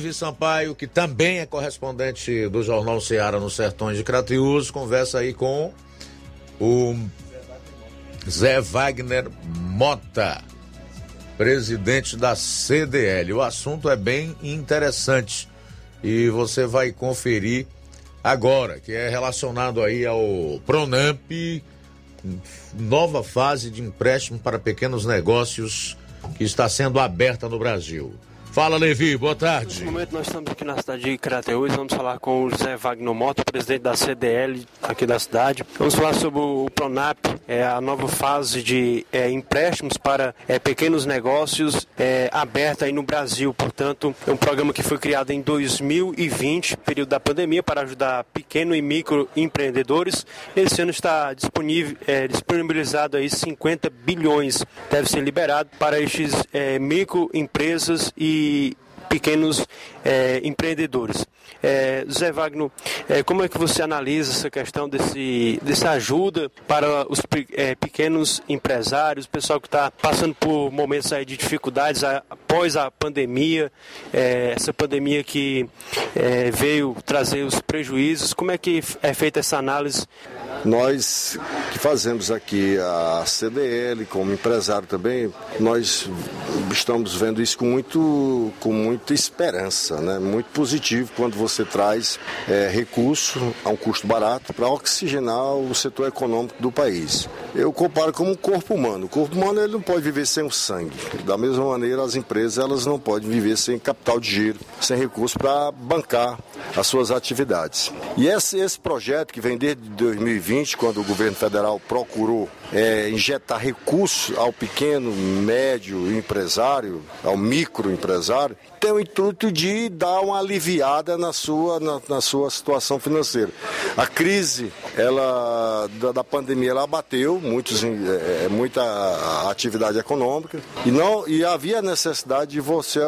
Levi Sampaio, que também é correspondente do Jornal Ceará nos Sertões de Crateus, conversa aí com o Zé Wagner Mota, presidente da CDL. O assunto é bem interessante e você vai conferir agora, que é relacionado aí ao Pronamp, nova fase de empréstimo para pequenos negócios que está sendo aberta no Brasil. Fala, Levi, boa tarde. Nesse momento nós estamos aqui na cidade de Crateús, vamos falar com o José Wagner Mota, presidente da CDL aqui da cidade. Vamos falar sobre o Pronap, é, a nova fase de é, empréstimos para é, pequenos negócios é, aberta aí no Brasil. Portanto, é um programa que foi criado em 2020, período da pandemia, para ajudar pequeno e micro empreendedores. Esse ano está disponível, é, disponibilizado aí 50 bilhões, deve ser liberado para estes é, microempresas e pequenos é, empreendedores. É, Zé Wagner, é, como é que você analisa essa questão desse, dessa ajuda para os é, pequenos empresários, o pessoal que está passando por momentos aí de dificuldades após a pandemia, é, essa pandemia que é, veio trazer os prejuízos, como é que é feita essa análise nós que fazemos aqui a CDL como empresário também, nós estamos vendo isso com, muito, com muita esperança, né? muito positivo quando você traz é, recurso a um custo barato para oxigenar o setor econômico do país. Eu comparo como um corpo humano. O corpo humano ele não pode viver sem o sangue. Da mesma maneira, as empresas elas não podem viver sem capital de giro, sem recurso para bancar as suas atividades. E esse, esse projeto que vem desde 2020, 2020, quando o governo federal procurou é, injetar recursos ao pequeno, médio empresário, ao microempresário, tem o intuito de dar uma aliviada na sua, na, na sua situação financeira. A crise ela, da, da pandemia ela abateu muitos, é, muita atividade econômica e, não, e havia necessidade de você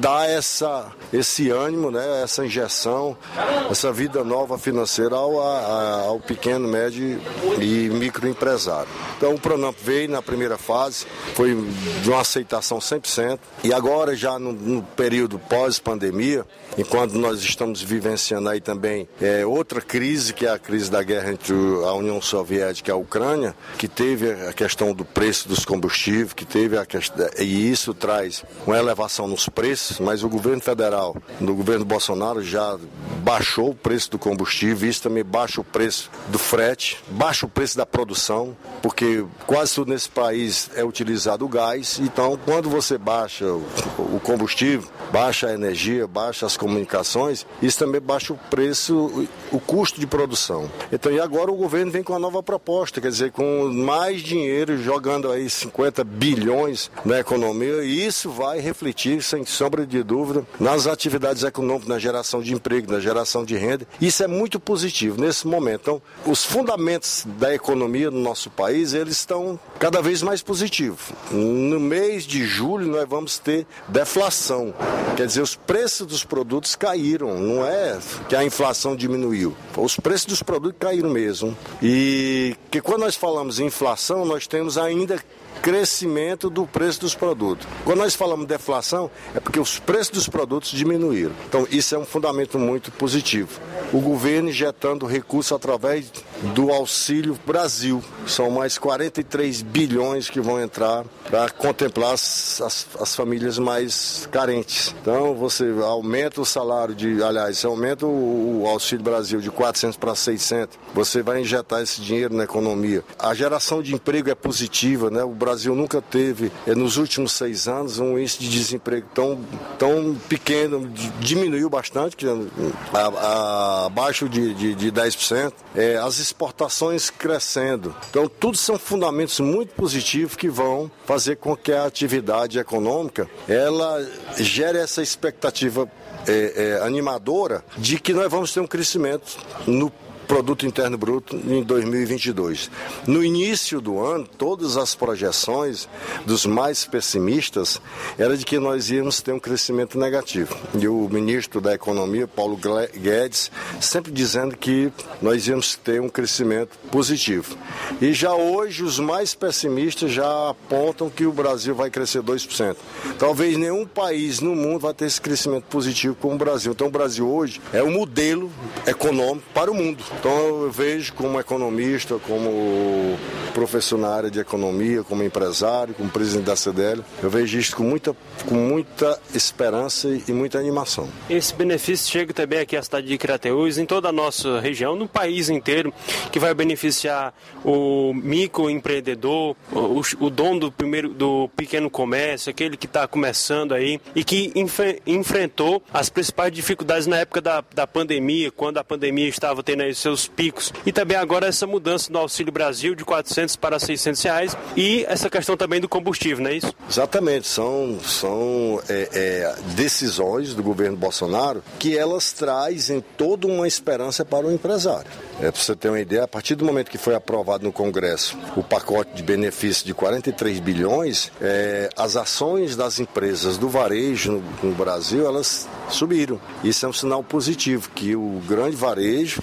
dar essa, esse ânimo, né, essa injeção, essa vida nova financeira ao, a, ao pequeno, médio e microempresário. Então o Pronamp veio na primeira fase, foi de uma aceitação 100%, e agora já no, no período pós-pandemia, enquanto nós estamos vivenciando aí também é, outra crise, que é a crise da guerra entre a União Soviética e a Ucrânia, que teve a questão do preço dos combustíveis, que teve a questão, e isso traz uma elevação nos preços, mas o governo federal, no governo Bolsonaro, já baixou o preço do combustível, isso também baixa o preço do frete, baixa o preço da produção, porque quase tudo nesse país é utilizado o gás, então quando você baixa o combustível, baixa a energia, baixa as comunicações, isso também baixa o preço, o custo de produção. Então, e agora o governo vem com uma nova proposta, quer dizer, com mais dinheiro, jogando aí 50 bilhões na economia, e isso vai refletir, sem sombra de dúvida, nas atividades econômicas, na geração de emprego, na geração de renda. Isso é muito positivo nesse momento. Então, os fundamentos da economia no nosso país, eles estão cada vez mais positivos. No mês de julho, nós vamos ter deflação. Quer dizer, os preços dos produtos caíram, não é que a inflação diminuiu. Os preços dos produtos caíram mesmo. E que quando nós falamos em inflação, nós temos ainda crescimento do preço dos produtos. Quando nós falamos de deflação, é porque os preços dos produtos diminuíram. Então, isso é um fundamento muito positivo. O governo injetando recursos através do Auxílio Brasil. São mais 43 bilhões que vão entrar para contemplar as, as, as, famílias mais carentes. Então, você aumenta o salário de, aliás, você aumenta o, o Auxílio Brasil de 400 para 600. Você vai injetar esse dinheiro na economia. A geração de emprego é positiva, né? O Brasil nunca teve, eh, nos últimos seis anos, um índice de desemprego tão, tão pequeno, diminuiu bastante, que, a, abaixo de, de, de 10%. É, as exportações crescendo. Então, tudo são fundamentos muito positivos que vão fazer com que a atividade econômica ela gere essa expectativa é, é, animadora de que nós vamos ter um crescimento no Produto Interno Bruto em 2022. No início do ano, todas as projeções dos mais pessimistas era de que nós íamos ter um crescimento negativo. E o ministro da Economia, Paulo Guedes, sempre dizendo que nós íamos ter um crescimento positivo. E já hoje os mais pessimistas já apontam que o Brasil vai crescer 2%. Talvez nenhum país no mundo vai ter esse crescimento positivo como o Brasil. Então o Brasil hoje é um modelo econômico para o mundo. Então eu vejo como economista, como professor na área de economia, como empresário, como presidente da CDL, eu vejo isso com muita, com muita esperança e muita animação. Esse benefício chega também aqui à cidade de Crateús, em toda a nossa região, no país inteiro, que vai beneficiar o microempreendedor, o, o dono do primeiro do pequeno comércio, aquele que está começando aí e que enfrentou as principais dificuldades na época da, da pandemia, quando a pandemia estava tendo aí seus picos. E também agora essa mudança no Auxílio Brasil de 400 para 600 reais e essa questão também do combustível, não é isso? Exatamente, são, são é, é, decisões do governo Bolsonaro que elas trazem toda uma esperança para o empresário. É, para você ter uma ideia, a partir do momento que foi aprovado no Congresso o pacote de benefícios de 43 bilhões, é, as ações das empresas do varejo no, no, Brasil, elas subiram. Isso é um sinal positivo, que o grande varejo,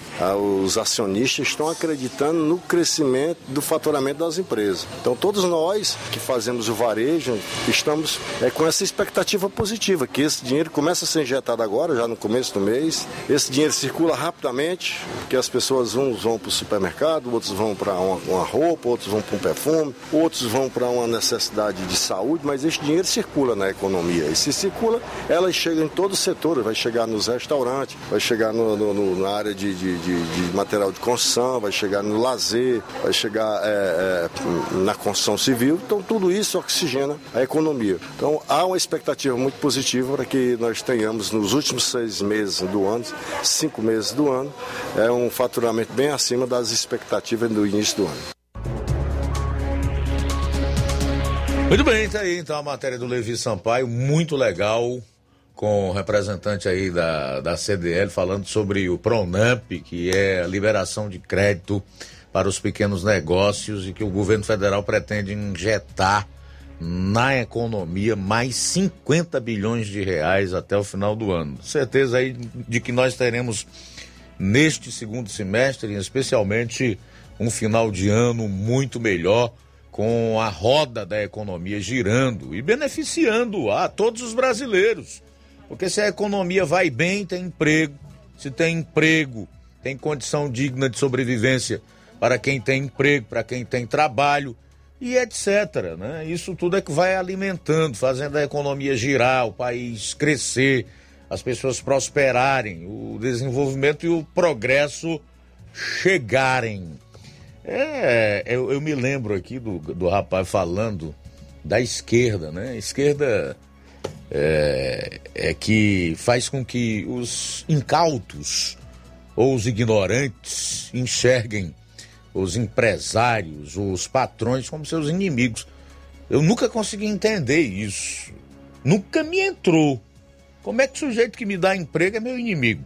os acionistas estão acreditando no crescimento do faturamento das empresas. Então todos nós que fazemos o varejo estamos é, com essa expectativa positiva, que esse dinheiro começa a ser injetado agora, já no começo do mês, esse dinheiro circula rapidamente, que as pessoas, uns vão para o supermercado, outros vão para uma, uma, roupa, outros vão para um perfume, outros vão para uma necessidade de saúde, mas esse dinheiro circula na economia. E se circula, ela chega em todo o setor, vai chegar nos restaurantes, vai chegar no, no, no, na área de, de, de, de, material de construção, vai chegar no lazer, vai chegar é, é, na construção civil. Então tudo isso oxigena a economia. Então há uma expectativa muito positiva para que nós tenhamos nos últimos seis meses do ano, cinco meses do ano, é um faturamento bem acima das expectativas do início do ano. Muito bem, tá aí então a matéria do Levi Sampaio, muito legal, com o representante aí da, da CDL falando sobre o Pronamp, que é a liberação de crédito para os pequenos negócios e que o governo federal pretende injetar na economia mais 50 bilhões de reais até o final do ano. Certeza aí de que nós teremos neste segundo semestre, especialmente um final de ano muito melhor com a roda da economia girando e beneficiando a todos os brasileiros. Porque se a economia vai bem, tem emprego, se tem emprego, tem condição digna de sobrevivência para quem tem emprego, para quem tem trabalho e etc. Né? Isso tudo é que vai alimentando, fazendo a economia girar, o país crescer, as pessoas prosperarem, o desenvolvimento e o progresso chegarem. É, eu, eu me lembro aqui do, do rapaz falando da esquerda, né? A esquerda é, é que faz com que os incautos ou os ignorantes enxerguem os empresários, os patrões como seus inimigos. Eu nunca consegui entender isso. Nunca me entrou. Como é que o sujeito que me dá emprego é meu inimigo?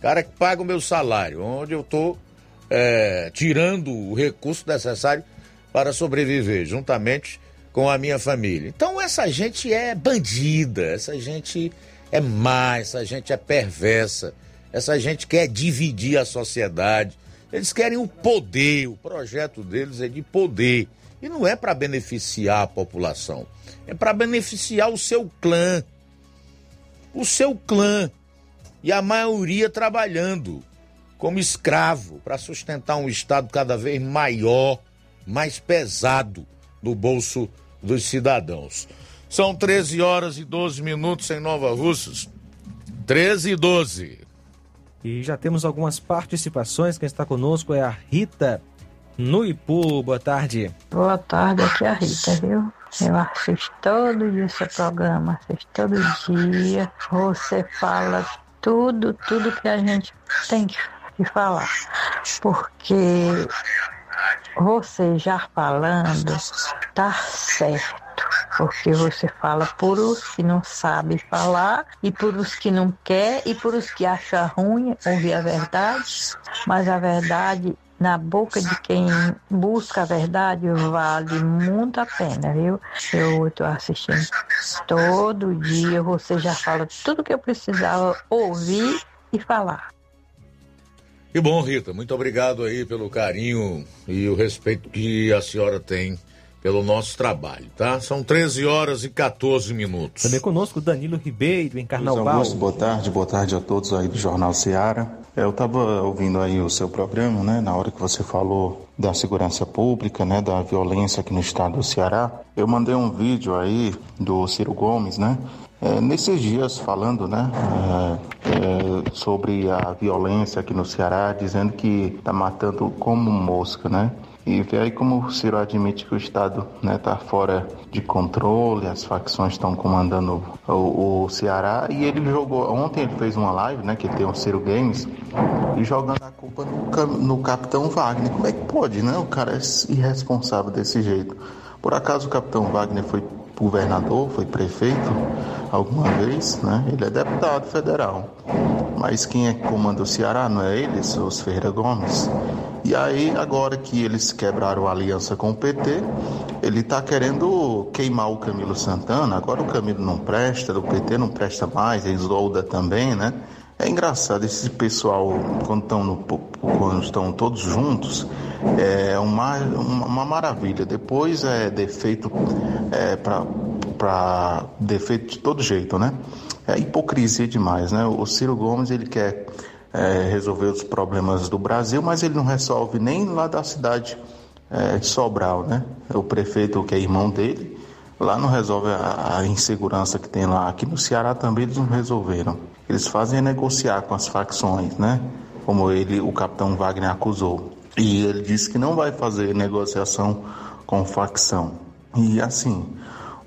Cara que paga o meu salário, onde eu estou é, tirando o recurso necessário para sobreviver, juntamente com a minha família. Então essa gente é bandida, essa gente é má, essa gente é perversa, essa gente quer dividir a sociedade, eles querem o poder, o projeto deles é de poder. E não é para beneficiar a população, é para beneficiar o seu clã. O seu clã. E a maioria trabalhando como escravo para sustentar um Estado cada vez maior, mais pesado no bolso dos cidadãos. São 13 horas e 12 minutos em Nova Russas. 13 e 12. E já temos algumas participações. Quem está conosco é a Rita no Ipu. Boa tarde. Boa tarde, aqui é a Rita, viu? Eu assisto todo dia seu programa, assisto todo dia. Você fala tudo, tudo que a gente tem que falar. Porque você já falando, tá certo porque você fala por os que não sabem falar e por os que não quer e por os que acham ruim ouvir a verdade, mas a verdade na boca de quem busca a verdade vale muito a pena, viu? Eu estou assistindo todo dia, você já fala tudo que eu precisava ouvir e falar. Que bom, Rita. Muito obrigado aí pelo carinho e o respeito que a senhora tem pelo nosso trabalho, tá? São 13 horas e 14 minutos. Também conosco Danilo Ribeiro, em Carnaval. Augusto, boa tarde, boa tarde a todos aí do Jornal Seara. Eu estava ouvindo aí o seu programa, né, na hora que você falou da segurança pública, né, da violência aqui no estado do Ceará. Eu mandei um vídeo aí do Ciro Gomes, né, é, nesses dias falando, né, é, é, sobre a violência aqui no Ceará, dizendo que está matando como mosca, né? E aí como o Ciro admite que o Estado está né, tá fora de controle, as facções estão comandando o, o, Ceará. E ele jogou, ontem ele fez uma live, né, que tem o Ciro Games, e jogando a culpa no, no Capitão Wagner. Como é que pode, né? O cara é irresponsável desse jeito. Por acaso o Capitão Wagner foi governador, foi prefeito alguma vez, né? Ele é deputado federal. Mas quem é que comanda o Ceará não é ele, os Ferreira Gomes. E aí, agora que eles quebraram a aliança com o PT, ele está querendo queimar o Camilo Santana. Agora o Camilo não presta, o PT não presta mais, a Isolda também, né? É engraçado, esse pessoal, quando estão, quando estão todos juntos, é uma, uma maravilha. Depois é defeito é, para defeito de todo jeito, né? É hipocrisia demais, né? O Ciro Gomes, ele quer é, resolver os problemas do Brasil, mas ele não resolve nem lá da cidade é, de Sobral, né? O prefeito, que é irmão dele, lá não resolve a, a, insegurança que tem lá. Aqui no Ceará também eles não resolveram. Eles fazem negociar com as facções, né? Como ele, o capitão Wagner acusou. E ele disse que não vai fazer negociação com facção. E assim,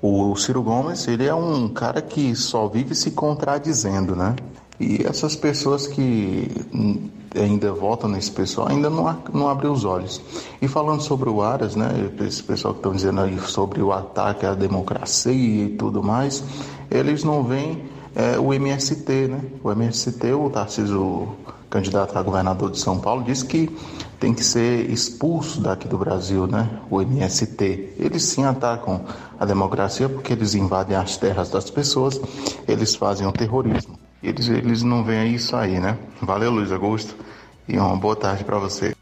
o Ciro Gomes, ele é um cara que só vive se contradizendo, né? E essas pessoas que ainda votam nesse pessoal ainda não, não os olhos. E falando sobre o Aras, né, esse pessoal que estão dizendo aí sobre o ataque à democracia e tudo mais, eles não veem é, o MST, né? O MST, o Tarcísio, candidato a governador de São Paulo, disse que tem que ser expulso daqui do Brasil, né? O MST. Eles sim atacam a democracia porque eles invadem as terras das pessoas, eles fazem o terrorismo. Eles, eles não veem isso aí, né? Valeu, Luiz Augusto, e uma boa tarde para você.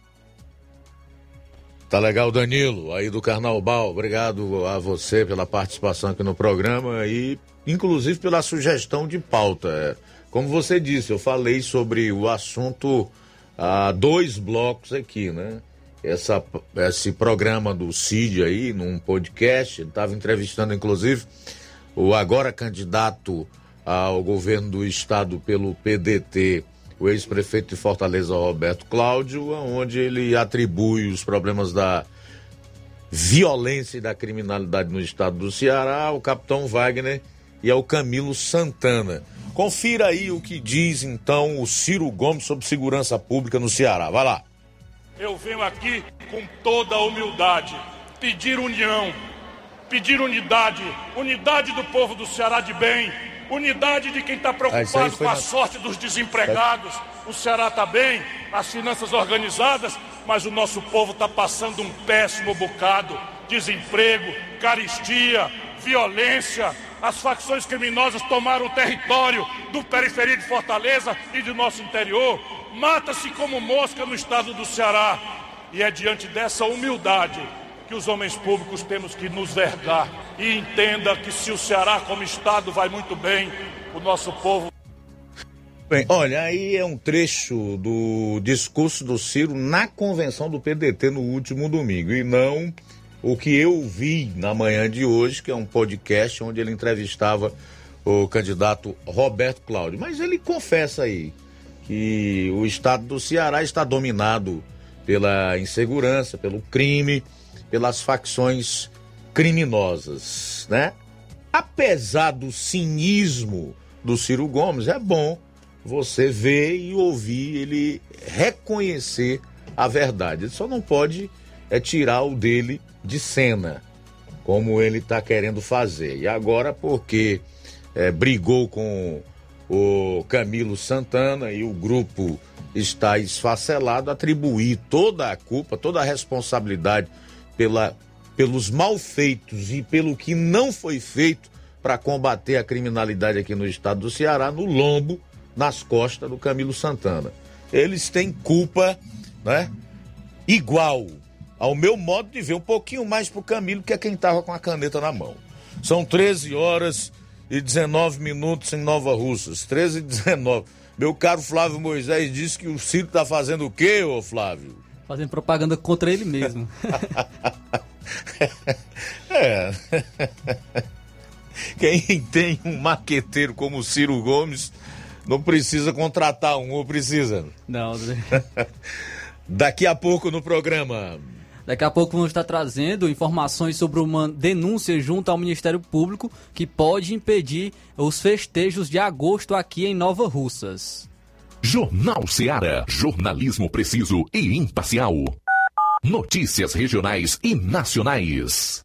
Tá legal, Danilo, aí do Carnaubal. Obrigado a você pela participação aqui no programa e, inclusive, pela sugestão de pauta. É, como você disse, eu falei sobre o assunto há dois blocos aqui, né? Essa, esse programa do CID aí, num podcast, estava entrevistando, inclusive, o agora candidato ao governo do estado pelo PDT, o ex-prefeito de Fortaleza, Roberto Cláudio, onde ele atribui os problemas da violência e da criminalidade no estado do Ceará ao capitão Wagner e ao Camilo Santana. Confira aí o que diz então o Ciro Gomes sobre segurança pública no Ceará. Vai lá. Eu venho aqui com toda a humildade pedir união, pedir unidade, unidade do povo do Ceará de bem unidade de quem está preocupado com a na... sorte dos desempregados. O Ceará está bem, as finanças organizadas, mas o nosso povo está passando um péssimo bocado. Desemprego, caristia, violência. As facções criminosas tomaram o território do periferia de Fortaleza e do nosso interior. Mata-se como mosca no estado do Ceará. E é diante dessa humildade que os homens públicos temos que nos vergar e entenda que se o Ceará como estado vai muito bem, o nosso povo Bem, olha, aí é um trecho do discurso do Ciro na convenção do PDT no último domingo e não o que eu vi na manhã de hoje, que é um podcast onde ele entrevistava o candidato Roberto Cláudio. Mas ele confessa aí que o estado do Ceará está dominado pela insegurança, pelo crime pelas facções criminosas, né? Apesar do cinismo do Ciro Gomes, é bom você ver e ouvir ele reconhecer a verdade. Ele só não pode é tirar o dele de cena, como ele está querendo fazer. E agora, porque é, brigou com o Camilo Santana e o grupo está esfacelado, atribuir toda a culpa, toda a responsabilidade pela, pelos malfeitos e pelo que não foi feito para combater a criminalidade aqui no estado do Ceará, no lombo, nas costas do Camilo Santana. Eles têm culpa, né? Igual ao meu modo de ver, um pouquinho mais pro Camilo, que é quem tava com a caneta na mão. São 13 horas e 19 minutos em Nova Russas. 13 e 19. Meu caro Flávio Moisés disse que o Ciro tá fazendo o quê, ô Flávio? Fazendo propaganda contra ele mesmo. é. Quem tem um maqueteiro como o Ciro Gomes não precisa contratar um, ou precisa? Não. Daqui a pouco no programa. Daqui a pouco vamos estar trazendo informações sobre uma denúncia junto ao Ministério Público que pode impedir os festejos de agosto aqui em Nova Russas. Jornal Seara. Jornalismo preciso e imparcial. Notícias regionais e nacionais.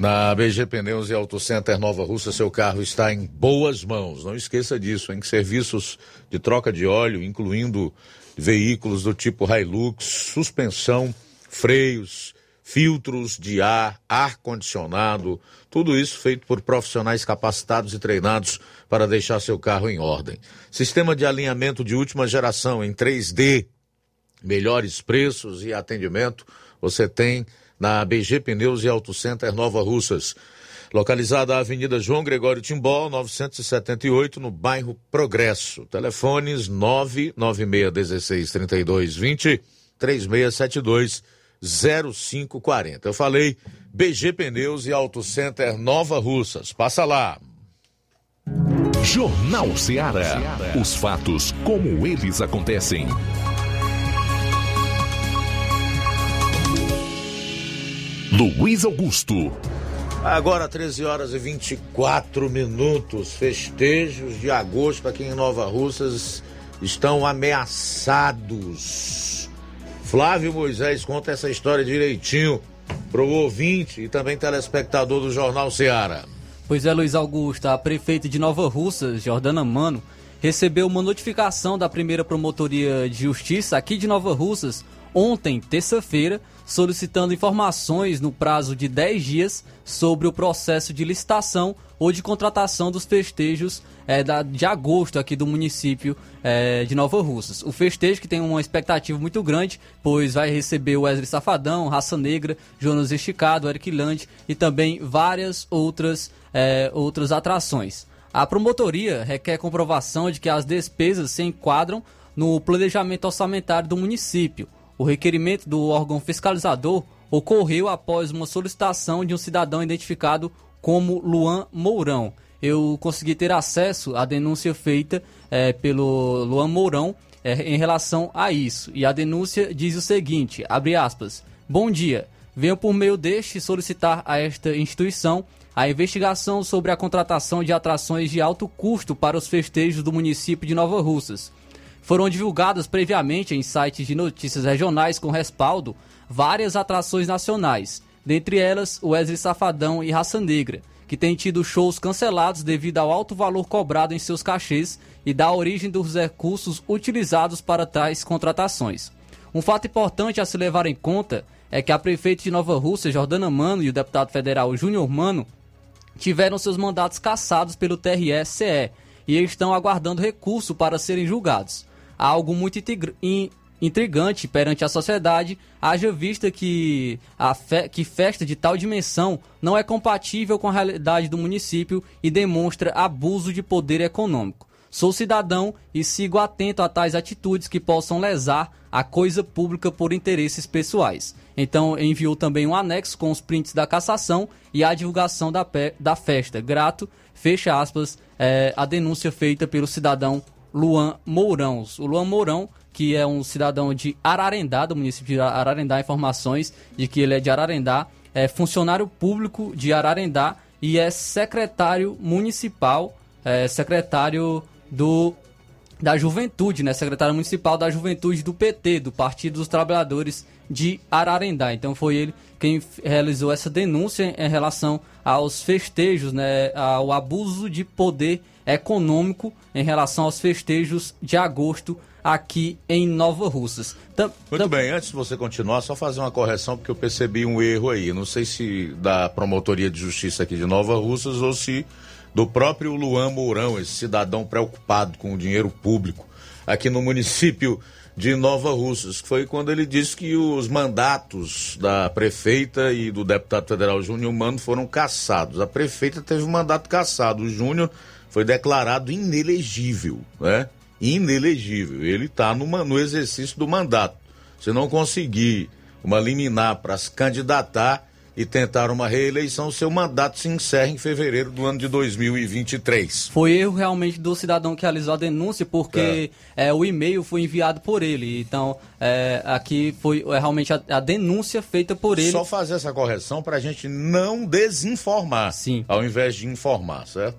Na BG Pneus e Auto Center Nova Russa, seu carro está em boas mãos. Não esqueça disso, em serviços de troca de óleo, incluindo veículos do tipo Hilux, suspensão, freios, filtros de ar, ar-condicionado, tudo isso feito por profissionais capacitados e treinados para deixar seu carro em ordem. Sistema de alinhamento de última geração em 3D, melhores preços e atendimento você tem na BG Pneus e Auto Center Nova Russas. Localizada na Avenida João Gregório Timbó, 978, no bairro Progresso. Telefones 996163220, 3672 0540. Eu falei BG Pneus e Auto Center Nova Russas. Passa lá. Jornal Ceará. Os fatos como eles acontecem. Luiz Augusto. Agora 13 horas e 24 minutos. Festejos de agosto aqui em Nova Russas estão ameaçados. Flávio Moisés conta essa história direitinho pro ouvinte e também telespectador do Jornal Ceará. Pois é, Luiz Augusto, a prefeita de Nova Russas, Jordana Mano, recebeu uma notificação da primeira promotoria de justiça aqui de Nova Russas ontem, terça-feira, solicitando informações no prazo de 10 dias sobre o processo de licitação ou de contratação dos festejos é, da, de agosto aqui do município é, de Nova Russas. O festejo que tem uma expectativa muito grande, pois vai receber Wesley Safadão, Raça Negra, Jonas Esticado, Eric Land e também várias outras, é, outras atrações. A promotoria requer comprovação de que as despesas se enquadram no planejamento orçamentário do município. O requerimento do órgão fiscalizador ocorreu após uma solicitação de um cidadão identificado como Luan Mourão. Eu consegui ter acesso à denúncia feita é, pelo Luan Mourão é, em relação a isso. E a denúncia diz o seguinte: abre aspas. Bom dia. Venho por meio deste solicitar a esta instituição a investigação sobre a contratação de atrações de alto custo para os festejos do município de Nova Russas foram divulgadas previamente em sites de notícias regionais com respaldo várias atrações nacionais, dentre elas Wesley Safadão e Raça Negra, que têm tido shows cancelados devido ao alto valor cobrado em seus cachês e da origem dos recursos utilizados para tais contratações. Um fato importante a se levar em conta é que a prefeita de Nova Rússia, Jordana Mano, e o deputado federal Júnior Mano tiveram seus mandatos cassados pelo TRE-CE e estão aguardando recurso para serem julgados. Algo muito intrigante perante a sociedade, haja vista que, a fe que festa de tal dimensão não é compatível com a realidade do município e demonstra abuso de poder econômico. Sou cidadão e sigo atento a tais atitudes que possam lesar a coisa pública por interesses pessoais. Então enviou também um anexo com os prints da cassação e a divulgação da, da festa. Grato, fecha aspas, é, a denúncia feita pelo cidadão Luan Mourão. O Luan Mourão, que é um cidadão de Ararendá, do município de Ararendá, informações de que ele é de Ararendá, é funcionário público de Ararendá e é secretário municipal, é, secretário do da Juventude, né? Secretário Municipal da Juventude do PT, do Partido dos Trabalhadores de Ararendá. Então foi ele quem realizou essa denúncia em relação aos festejos, né? Ao abuso de poder econômico em relação aos festejos de agosto aqui em Nova Russas. Tam, Muito tam... bem, antes de você continuar, só fazer uma correção, porque eu percebi um erro aí. Não sei se da Promotoria de Justiça aqui de Nova Russas ou se do próprio Luan Mourão, esse cidadão preocupado com o dinheiro público aqui no município de Nova Russas, que foi quando ele disse que os mandatos da prefeita e do deputado federal Júnior Mano foram cassados. A prefeita teve o um mandato cassado, o Júnior foi declarado inelegível, né? Inelegível. Ele está no exercício do mandato. Se não conseguir uma liminar para se candidatar, e tentar uma reeleição, seu mandato se encerra em fevereiro do ano de 2023. Foi erro realmente do cidadão que realizou a denúncia, porque é. É, o e-mail foi enviado por ele. Então, é, aqui foi é, realmente a, a, denúncia feita por ele. Só fazer essa correção para a gente não desinformar, Sim. ao invés de informar, certo?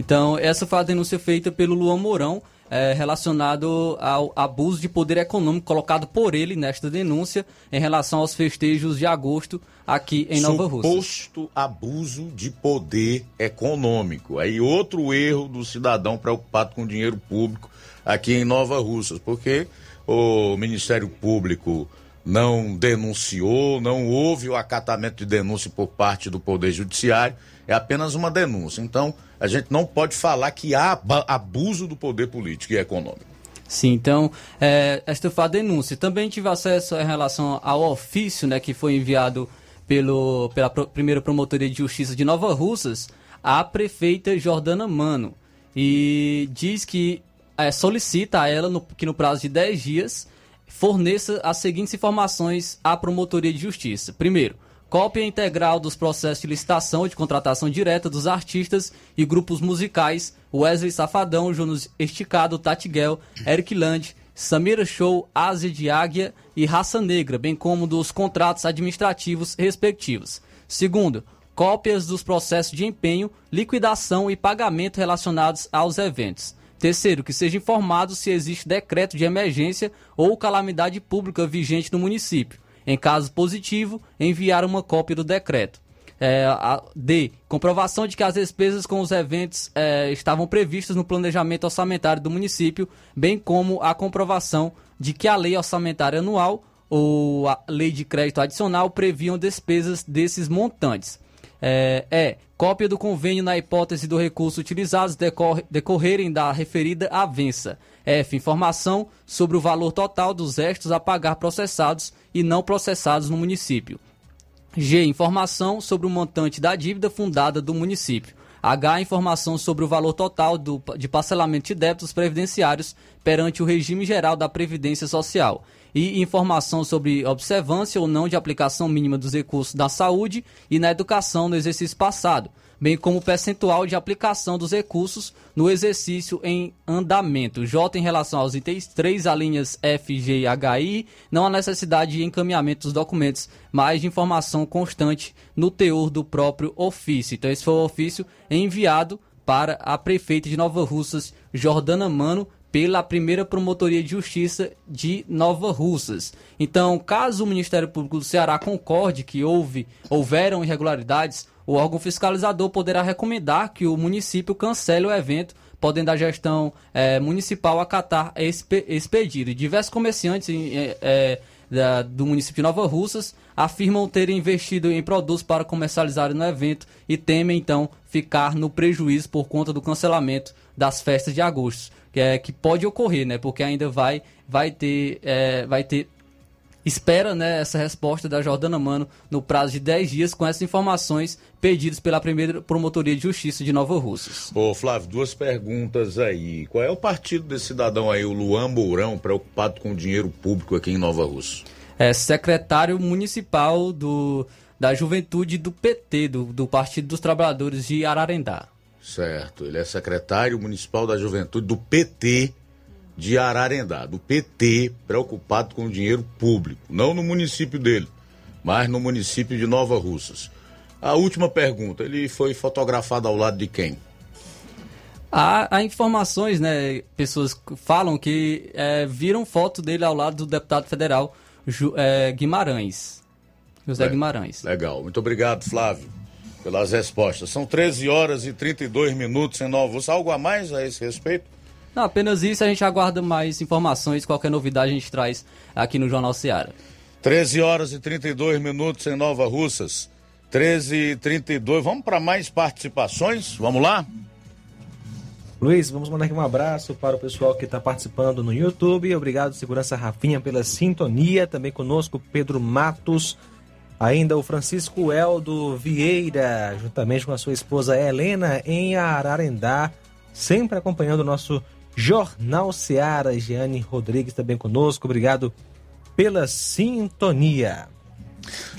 Então, essa foi a denúncia feita pelo Luan Mourão é, relacionado ao abuso de poder econômico colocado por ele nesta denúncia em relação aos festejos de agosto aqui em Nova Rússia. Suposto abuso de poder econômico. Aí outro erro do cidadão preocupado com dinheiro público aqui em Nova Russas, porque o Ministério Público não denunciou, não houve o acatamento de denúncia por parte do Poder Judiciário, é apenas uma denúncia. Então, a gente não pode falar que há abuso do poder político e econômico. Sim, então, é, esta foi a denúncia. Também tive acesso em relação ao ofício né, que foi enviado pelo, pela primeira promotoria de justiça de Nova Russas à prefeita Jordana Mano. E diz que é, solicita a ela no, que no prazo de 10 dias forneça as seguintes informações à promotoria de justiça. Primeiro, cópia integral dos processos de licitação e de contratação direta dos artistas e grupos musicais Wesley Safadão, Jonas Esticado, Tatiguel, Eric Land, Samira Show, Ásia de Águia e Raça Negra, bem como dos contratos administrativos respectivos. Segundo, cópias dos processos de empenho, liquidação e pagamento relacionados aos eventos. Terceiro, que seja informado se existe decreto de emergência ou calamidade pública vigente no município. Em caso positivo, enviar uma cópia do decreto. É, a, D. Comprovação de que as despesas com os eventos é, estavam previstas no planejamento orçamentário do município, bem como a comprovação de que a lei orçamentária anual ou a lei de crédito adicional previam despesas desses montantes. É, é cópia do convênio na hipótese do recurso utilizado decor, decorrerem da referida avença. F. Informação sobre o valor total dos restos a pagar processados e não processados no município. G. Informação sobre o montante da dívida fundada do município. H. Informação sobre o valor total do, de parcelamento de débitos previdenciários perante o regime geral da Previdência Social. E informação sobre observância ou não de aplicação mínima dos recursos da saúde e na educação no exercício passado, bem como o percentual de aplicação dos recursos no exercício em andamento. J, em relação aos itens 3, a linhas F, G e HI, não há necessidade de encaminhamento dos documentos, mas de informação constante no teor do próprio ofício. Então, esse foi o ofício enviado para a prefeita de Nova Russas, Jordana Mano, pela primeira Promotoria de Justiça de Nova Russas. Então, caso o Ministério Público do Ceará concorde que houve, houveram irregularidades, o órgão fiscalizador poderá recomendar que o município cancele o evento podendo a gestão é, municipal acatar esse, esse pedido. Diversos comerciantes é, da, do município de Nova Russas afirmam terem investido em produtos para comercializar no evento e temem então ficar no prejuízo por conta do cancelamento das festas de agosto, que, é, que pode ocorrer, né? Porque ainda vai, vai ter, é, vai ter espera né, essa resposta da Jordana Mano no prazo de 10 dias com essas informações pedidas pela primeira Promotoria de Justiça de Nova Russas. Ô Flávio, duas perguntas aí. Qual é o partido desse cidadão aí, o Luan Mourão, preocupado com o dinheiro público aqui em Nova Russa? É secretário municipal do, da juventude do PT, do, do Partido dos Trabalhadores de Ararendá. Certo, ele é secretário municipal da juventude do PT de Ararendá, do PT, preocupado com o dinheiro público, não no município dele, mas no município de Nova Russas. A última pergunta, ele foi fotografado ao lado de quem? Há, há informações, né? Pessoas falam que é, viram foto dele ao lado do deputado federal Ju, é, Guimarães. José é, Guimarães. Legal. Muito obrigado, Flávio, pelas respostas. São 13 horas e 32 minutos em Nova Russa. Algo a mais a esse respeito? Não, apenas isso, a gente aguarda mais informações, qualquer novidade a gente traz aqui no Jornal Seara. 13 horas e 32 minutos em Nova Russas. 13 e 32. Vamos para mais participações? Vamos lá? Luiz, vamos mandar aqui um abraço para o pessoal que está participando no YouTube. Obrigado, Segurança Rafinha, pela sintonia. Também conosco, Pedro Matos. Ainda o Francisco Eldo Vieira, juntamente com a sua esposa Helena, em Ararendá, sempre acompanhando o nosso Jornal Seara. Giane Rodrigues também conosco. Obrigado pela sintonia.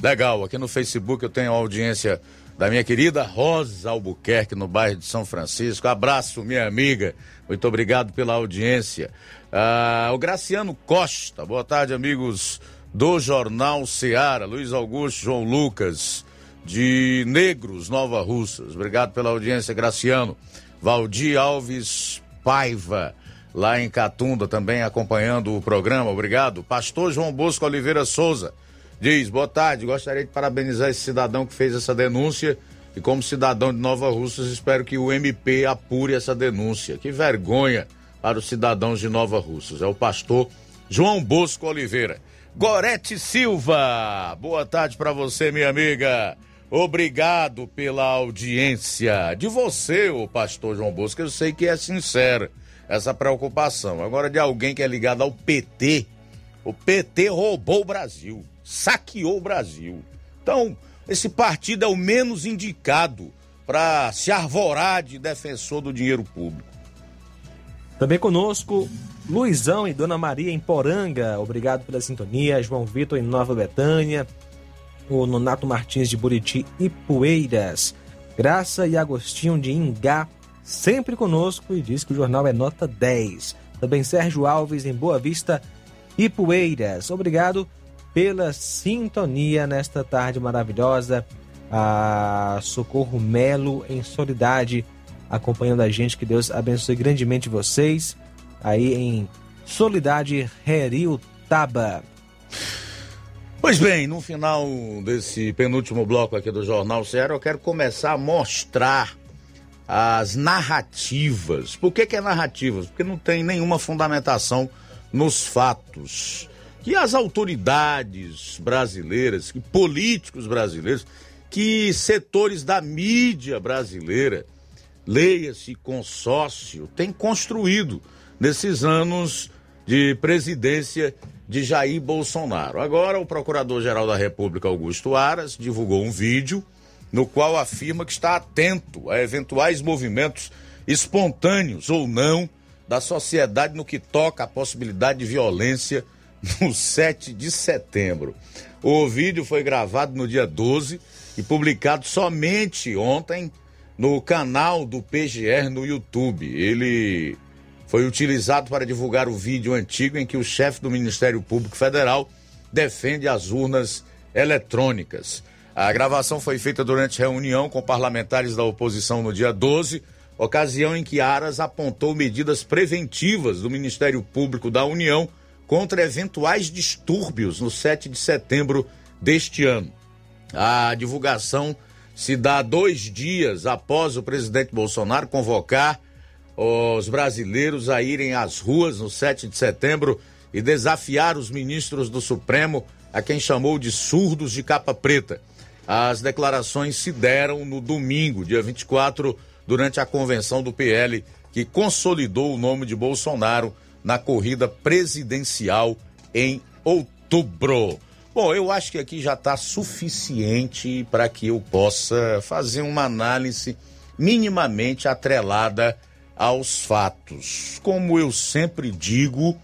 Legal, aqui no Facebook eu tenho a audiência da minha querida Rosa Albuquerque, no bairro de São Francisco. Abraço, minha amiga. Muito obrigado pela audiência. Ah, o Graciano Costa, boa tarde, amigos do Jornal Seara. Luiz Augusto, João Lucas, de Negros, Nova Russas. Obrigado pela audiência, Graciano. Valdir Alves Paiva, lá em Catunda, também acompanhando o programa. Obrigado. Pastor João Bosco Oliveira Souza diz: Boa tarde, gostaria de parabenizar esse cidadão que fez essa denúncia. E como cidadão de Nova Russas, espero que o MP apure essa denúncia. Que vergonha para os cidadãos de Nova Russas. É o pastor João Bosco Oliveira. Gorete Silva, boa tarde para você, minha amiga. Obrigado pela audiência de você, o pastor João Bosco. Eu sei que é sincera essa preocupação. Agora, de alguém que é ligado ao PT, o PT roubou o Brasil, saqueou o Brasil. Então, esse partido é o menos indicado para se arvorar de defensor do dinheiro público. Também conosco, Luizão e Dona Maria em Poranga. Obrigado pela sintonia. João Vitor em Nova Betânia o Nonato Martins de Buriti e Poeiras. Graça e Agostinho de Ingá, sempre conosco e diz que o jornal é nota 10. Também Sérgio Alves em Boa Vista e Poeiras. Obrigado pela sintonia nesta tarde maravilhosa. A Socorro Melo em Solidade acompanhando a gente. Que Deus abençoe grandemente vocês aí em Solidade Taba. Pois bem, no final desse penúltimo bloco aqui do Jornal Ceará, eu quero começar a mostrar as narrativas. Por que, que é narrativas? Porque não tem nenhuma fundamentação nos fatos. Que as autoridades brasileiras, que políticos brasileiros, que setores da mídia brasileira, leia-se consórcio, têm construído nesses anos de presidência de Jair Bolsonaro. Agora, o Procurador-Geral da República, Augusto Aras, divulgou um vídeo no qual afirma que está atento a eventuais movimentos espontâneos ou não da sociedade no que toca à possibilidade de violência no 7 de setembro. O vídeo foi gravado no dia 12 e publicado somente ontem no canal do PGR no YouTube. Ele foi utilizado para divulgar o vídeo antigo em que o chefe do Ministério Público Federal defende as urnas eletrônicas. A gravação foi feita durante reunião com parlamentares da oposição no dia 12, ocasião em que Aras apontou medidas preventivas do Ministério Público da União contra eventuais distúrbios no 7 de setembro deste ano. A divulgação se dá dois dias após o presidente Bolsonaro convocar os brasileiros a irem às ruas no 7 de setembro e desafiar os ministros do Supremo, a quem chamou de surdos de capa preta. As declarações se deram no domingo, dia 24, durante a convenção do PL, que consolidou o nome de Bolsonaro na corrida presidencial em outubro. Bom, eu acho que aqui já está suficiente para que eu possa fazer uma análise minimamente atrelada aos fatos. Como eu sempre digo,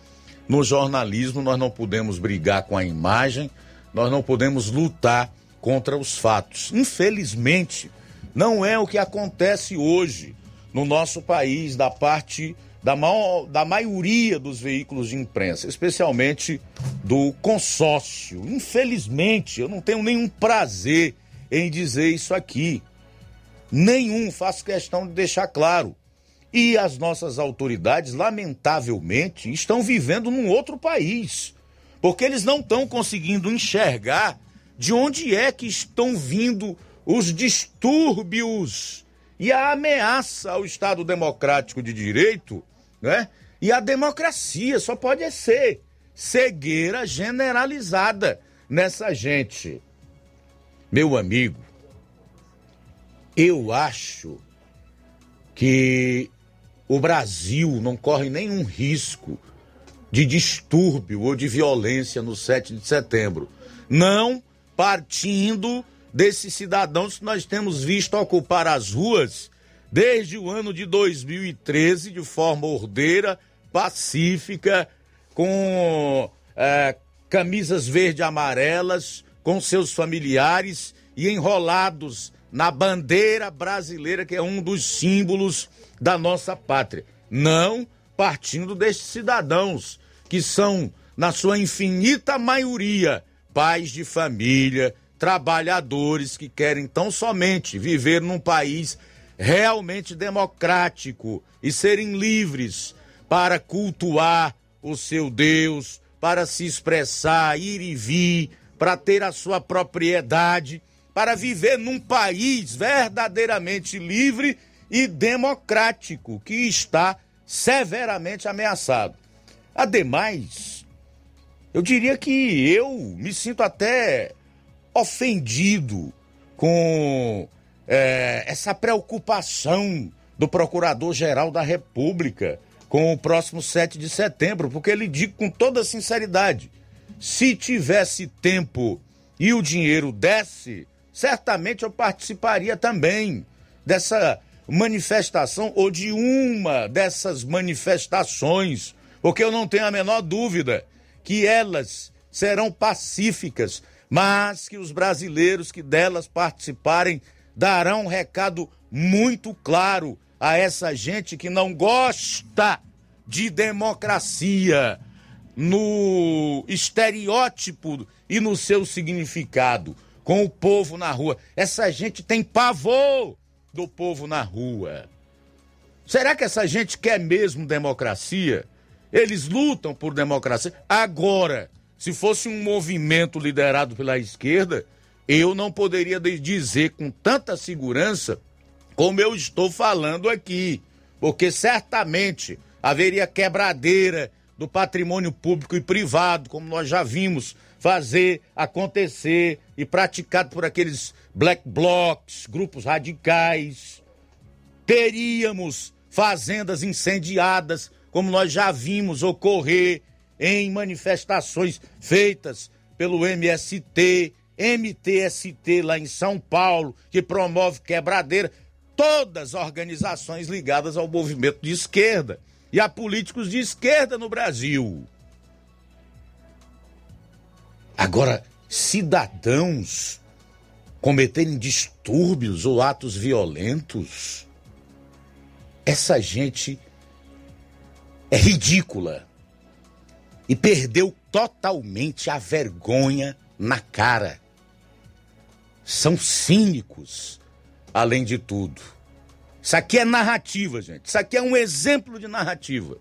no jornalismo nós não podemos brigar com a imagem, nós não podemos lutar contra os fatos. Infelizmente, não é o que acontece hoje no nosso país da parte da, maior, da maioria dos veículos de imprensa, especialmente do consórcio. Infelizmente, eu não tenho nenhum prazer em dizer isso aqui. Nenhum, faço questão de deixar claro. E as nossas autoridades, lamentavelmente, estão vivendo num outro país. Porque eles não estão conseguindo enxergar de onde é que estão vindo os distúrbios e a ameaça ao Estado Democrático de Direito, né? E a democracia só pode ser cegueira generalizada nessa gente. Meu amigo, eu acho que o Brasil não corre nenhum risco de distúrbio ou de violência no 7 de setembro. Não partindo desses cidadãos que nós temos visto ocupar as ruas desde o ano de 2013 de forma ordeira, pacífica, com é, camisas verde e amarelas, com seus familiares e enrolados na bandeira brasileira, que é um dos símbolos da nossa pátria. Não partindo destes cidadãos, que são, na sua infinita maioria, pais de família, trabalhadores que querem tão somente viver num país realmente democrático e serem livres para cultuar o seu Deus, para se expressar, ir e vir, para ter a sua propriedade, para viver num país verdadeiramente livre e democrático que está severamente ameaçado. Ademais, eu diria que eu me sinto até ofendido com é, essa preocupação do Procurador-Geral da República com o próximo 7 de setembro, porque ele diz com toda sinceridade: se tivesse tempo e o dinheiro desse, certamente eu participaria também dessa manifestação ou de uma dessas manifestações, porque eu não tenho a menor dúvida que elas serão pacíficas, mas que os brasileiros que delas participarem darão um recado muito claro a essa gente que não gosta de democracia no estereótipo e no seu significado, com o povo na rua. Essa gente tem pavor do povo na rua. Será que essa gente quer mesmo democracia? Eles lutam por democracia. Agora, se fosse um movimento liderado pela esquerda, eu não poderia dizer com tanta segurança como eu estou falando aqui, porque certamente haveria quebradeira do patrimônio público e privado, como nós já vimos fazer acontecer e praticado por aqueles black blocs, grupos radicais. Teríamos fazendas incendiadas, como nós já vimos ocorrer em manifestações feitas pelo MST, MTST lá em São Paulo, que promove quebradeira, todas organizações ligadas ao movimento de esquerda e a políticos de esquerda no Brasil. Agora, cidadãos cometerem distúrbios ou atos violentos, essa gente é ridícula e perdeu totalmente a vergonha na cara são cínicos, além de tudo. Isso aqui é narrativa, gente. Isso aqui é um exemplo de narrativa.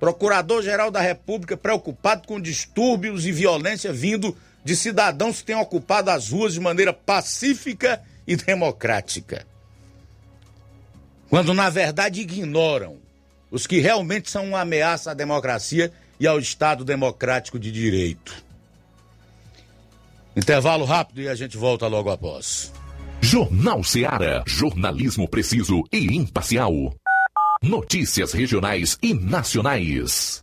Procurador-Geral da República preocupado com distúrbios e violência vindo de cidadãos que têm ocupado as ruas de maneira pacífica e democrática. quando na verdade ignoram os que realmente são uma ameaça à democracia e ao Estado democrático de direito. Intervalo rápido e a gente volta logo após. Jornal Seara. Jornalismo preciso e imparcial. Notícias regionais e nacionais.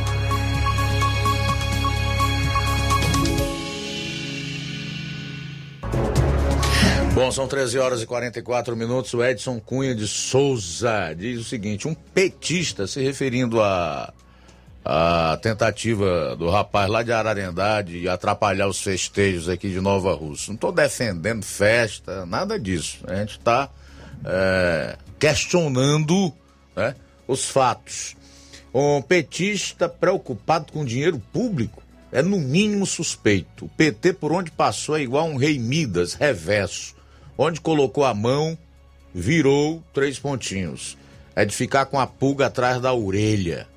Bom, são 13 horas e 44 minutos. O Edson Cunha de Souza diz o seguinte: um petista se referindo à a, tentativa do rapaz lá de Ararendá de atrapalhar os festejos aqui de Nova Rússia. Não estou defendendo festa, nada disso. A gente está é, questionando né, os fatos. Um petista preocupado com dinheiro público é no mínimo suspeito. O PT, por onde passou, é igual um rei Midas, reverso. Onde colocou a mão, virou três pontinhos. É de ficar com a pulga atrás da orelha.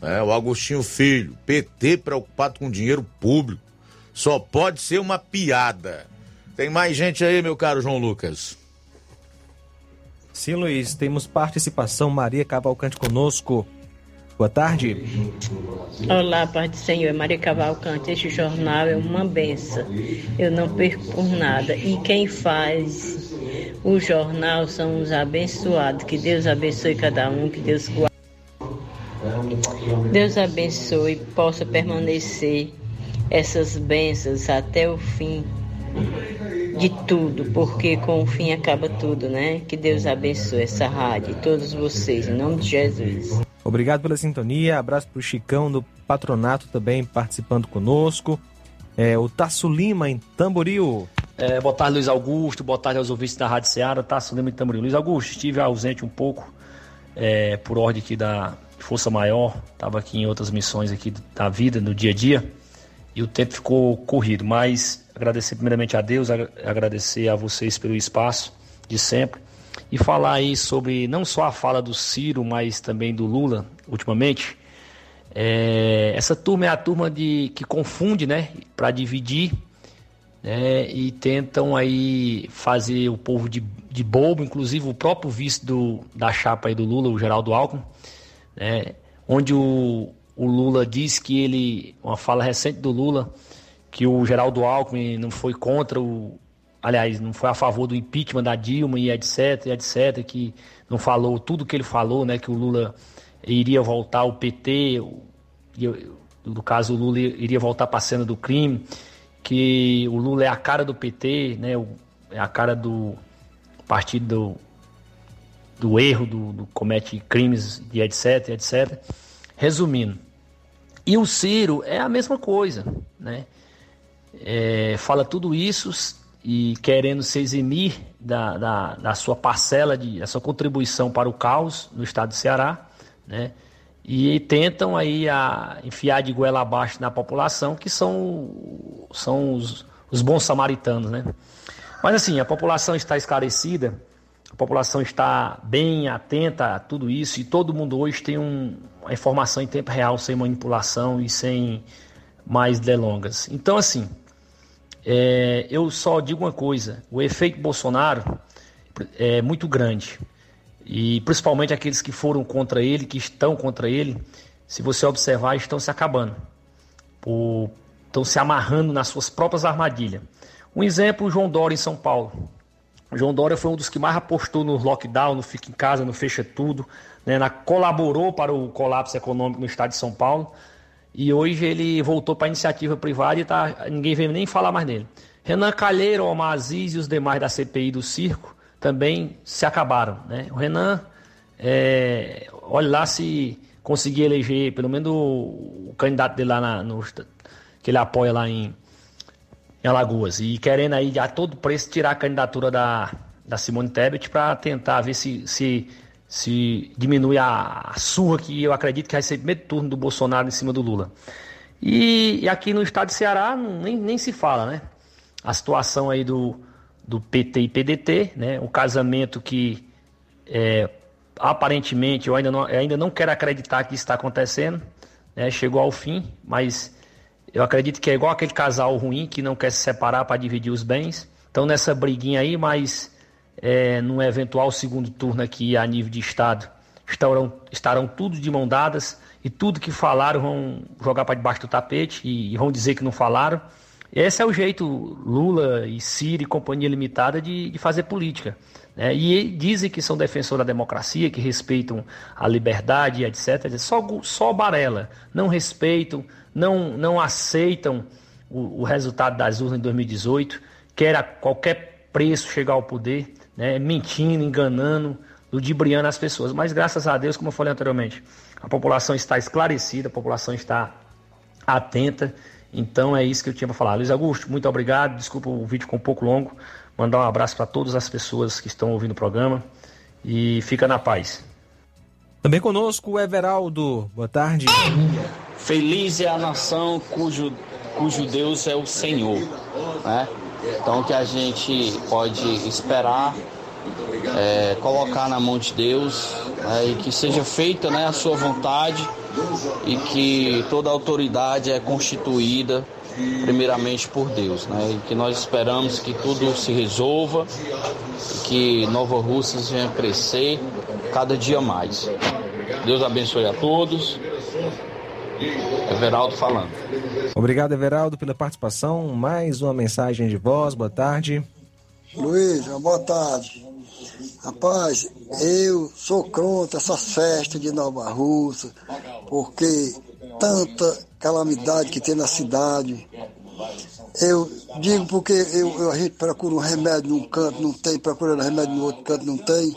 É, o Agostinho Filho, PT preocupado com dinheiro público. Só pode ser uma piada. Tem mais gente aí, meu caro João Lucas. Sim, Luiz, temos participação. Maria Cavalcante conosco. Boa tarde. Olá, Pai do Senhor. Maria Cavalcante. Este jornal é uma benção. Eu não perco por nada. E quem faz o jornal são os abençoados. Que Deus abençoe cada um, que Deus guarde. Deus abençoe, possa permanecer essas bênçãos até o fim de tudo, porque com o fim acaba tudo, né? Que Deus abençoe essa rádio e todos vocês, em nome de Jesus. Obrigado pela sintonia, abraço para o Chicão do Patronato também participando conosco. É, o Tasso Lima em Tamboril. É, boa tarde, Luiz Augusto. Boa tarde aos ouvintes da Rádio Ceará. Tasso Lima em Tamboril. Luiz Augusto, estive ausente um pouco é, por ordem aqui da Força Maior. Estava aqui em outras missões aqui da vida, no dia a dia. E o tempo ficou corrido. Mas agradecer primeiramente a Deus, agradecer a vocês pelo espaço de sempre e falar aí sobre não só a fala do Ciro, mas também do Lula ultimamente. É, essa turma é a turma de que confunde, né, para dividir, né, e tentam aí fazer o povo de, de bobo, inclusive o próprio vice do, da chapa aí do Lula, o Geraldo Alckmin, né, onde o, o Lula diz que ele, uma fala recente do Lula, que o Geraldo Alckmin não foi contra o, aliás, não foi a favor do impeachment da Dilma e etc, etc, que não falou tudo que ele falou, né, que o Lula iria voltar ao PT, no caso o Lula iria voltar para a cena do crime, que o Lula é a cara do PT, né, é a cara do partido do, do erro, do, do comete crimes e etc, etc. Resumindo, e o Ciro é a mesma coisa, né? É, fala tudo isso e querendo se eximir da, da, da, sua parcela, de, da sua contribuição para o caos no estado do Ceará, né? E tentam aí a enfiar de goela abaixo na população, que são, são os, os bons samaritanos, né? Mas assim, a população está esclarecida, a população está bem atenta a tudo isso e todo mundo hoje tem um, uma informação em tempo real, sem manipulação e sem mais delongas. Então, assim, é, eu só digo uma coisa: o efeito Bolsonaro é muito grande. E principalmente aqueles que foram contra ele, que estão contra ele, se você observar, estão se acabando. Por, estão se amarrando nas suas próprias armadilhas. Um exemplo, João Dória em São Paulo. João Dória foi um dos que mais apostou no lockdown, no fica em casa, no fecha tudo, né, na, colaborou para o colapso econômico no estado de São Paulo. E hoje ele voltou para a iniciativa privada e tá, ninguém vem nem falar mais dele. Renan Calheiro, Omar Aziz e os demais da CPI do circo também se acabaram. Né? O Renan, é, olha lá se conseguir eleger pelo menos o, o candidato dele lá na, no, que ele apoia lá em, em Alagoas. E querendo aí a todo preço tirar a candidatura da, da Simone Tebet para tentar ver se, se se diminui a, a surra que eu acredito que vai ser primeiro turno do Bolsonaro em cima do Lula. E, e aqui no estado de Ceará nem, nem se fala, né? A situação aí do, do PT e PDT, né? O casamento que é, aparentemente eu ainda não, eu ainda não quero acreditar que está acontecendo, né? Chegou ao fim, mas eu acredito que é igual aquele casal ruim que não quer se separar para dividir os bens. Então nessa briguinha aí, mas é, num eventual segundo turno aqui a nível de Estado, estarão, estarão tudo de mão dadas e tudo que falaram vão jogar para debaixo do tapete e, e, vão dizer que não falaram. Esse é o jeito Lula e Ciro e companhia limitada de, de fazer política. Né? E dizem que são defensores da democracia, que respeitam a liberdade, etc. Só, só Barela. Não respeitam, não, não aceitam o, o resultado das urnas em 2018, quer a qualquer preço chegar ao poder né, mentindo, enganando, ludibriando as pessoas. Mas graças a Deus, como eu falei anteriormente, a população está esclarecida, a população está atenta. Então é isso que eu tinha para falar. Luiz Augusto, muito obrigado. Desculpa o vídeo ficou um pouco longo. Mandar um abraço para todas as pessoas que estão ouvindo o programa e fica na paz. Também conosco o Everaldo. Boa tarde. Feliz é a nação cujo, cujo Deus é o Senhor. Né? Então, que a gente pode esperar é colocar na mão de Deus né, e que seja feita né, a sua vontade e que toda autoridade é constituída primeiramente por Deus, né? E que nós esperamos que tudo se resolva, que Nova Russas venha crescer cada dia mais. Deus abençoe a todos Everaldo falando. Obrigado, Everaldo, pela participação. Mais uma mensagem de voz. Boa tarde. Luiz, boa tarde. Rapaz, eu sou contra essas festas de Nova Russa, porque tanta calamidade que tem na cidade. Eu digo porque eu, a gente procura um remédio num canto, não tem, procurando remédio no outro canto, não tem,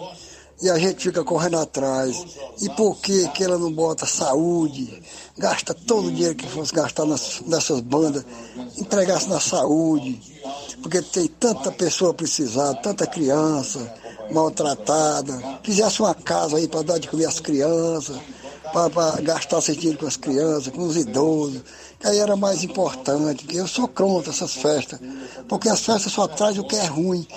e a gente fica correndo atrás. E por que, que ela não bota saúde, gasta todo o dinheiro que fosse gastar nas, nessas bandas, entregasse na saúde, porque tem tanta pessoa precisada, tanta criança maltratada, fizesse uma casa aí para dar de comer às crianças, para gastar esse dinheiro com as crianças, com os idosos, que aí era mais importante, eu sou contra essas festas, porque as festas só trazem o que é ruim,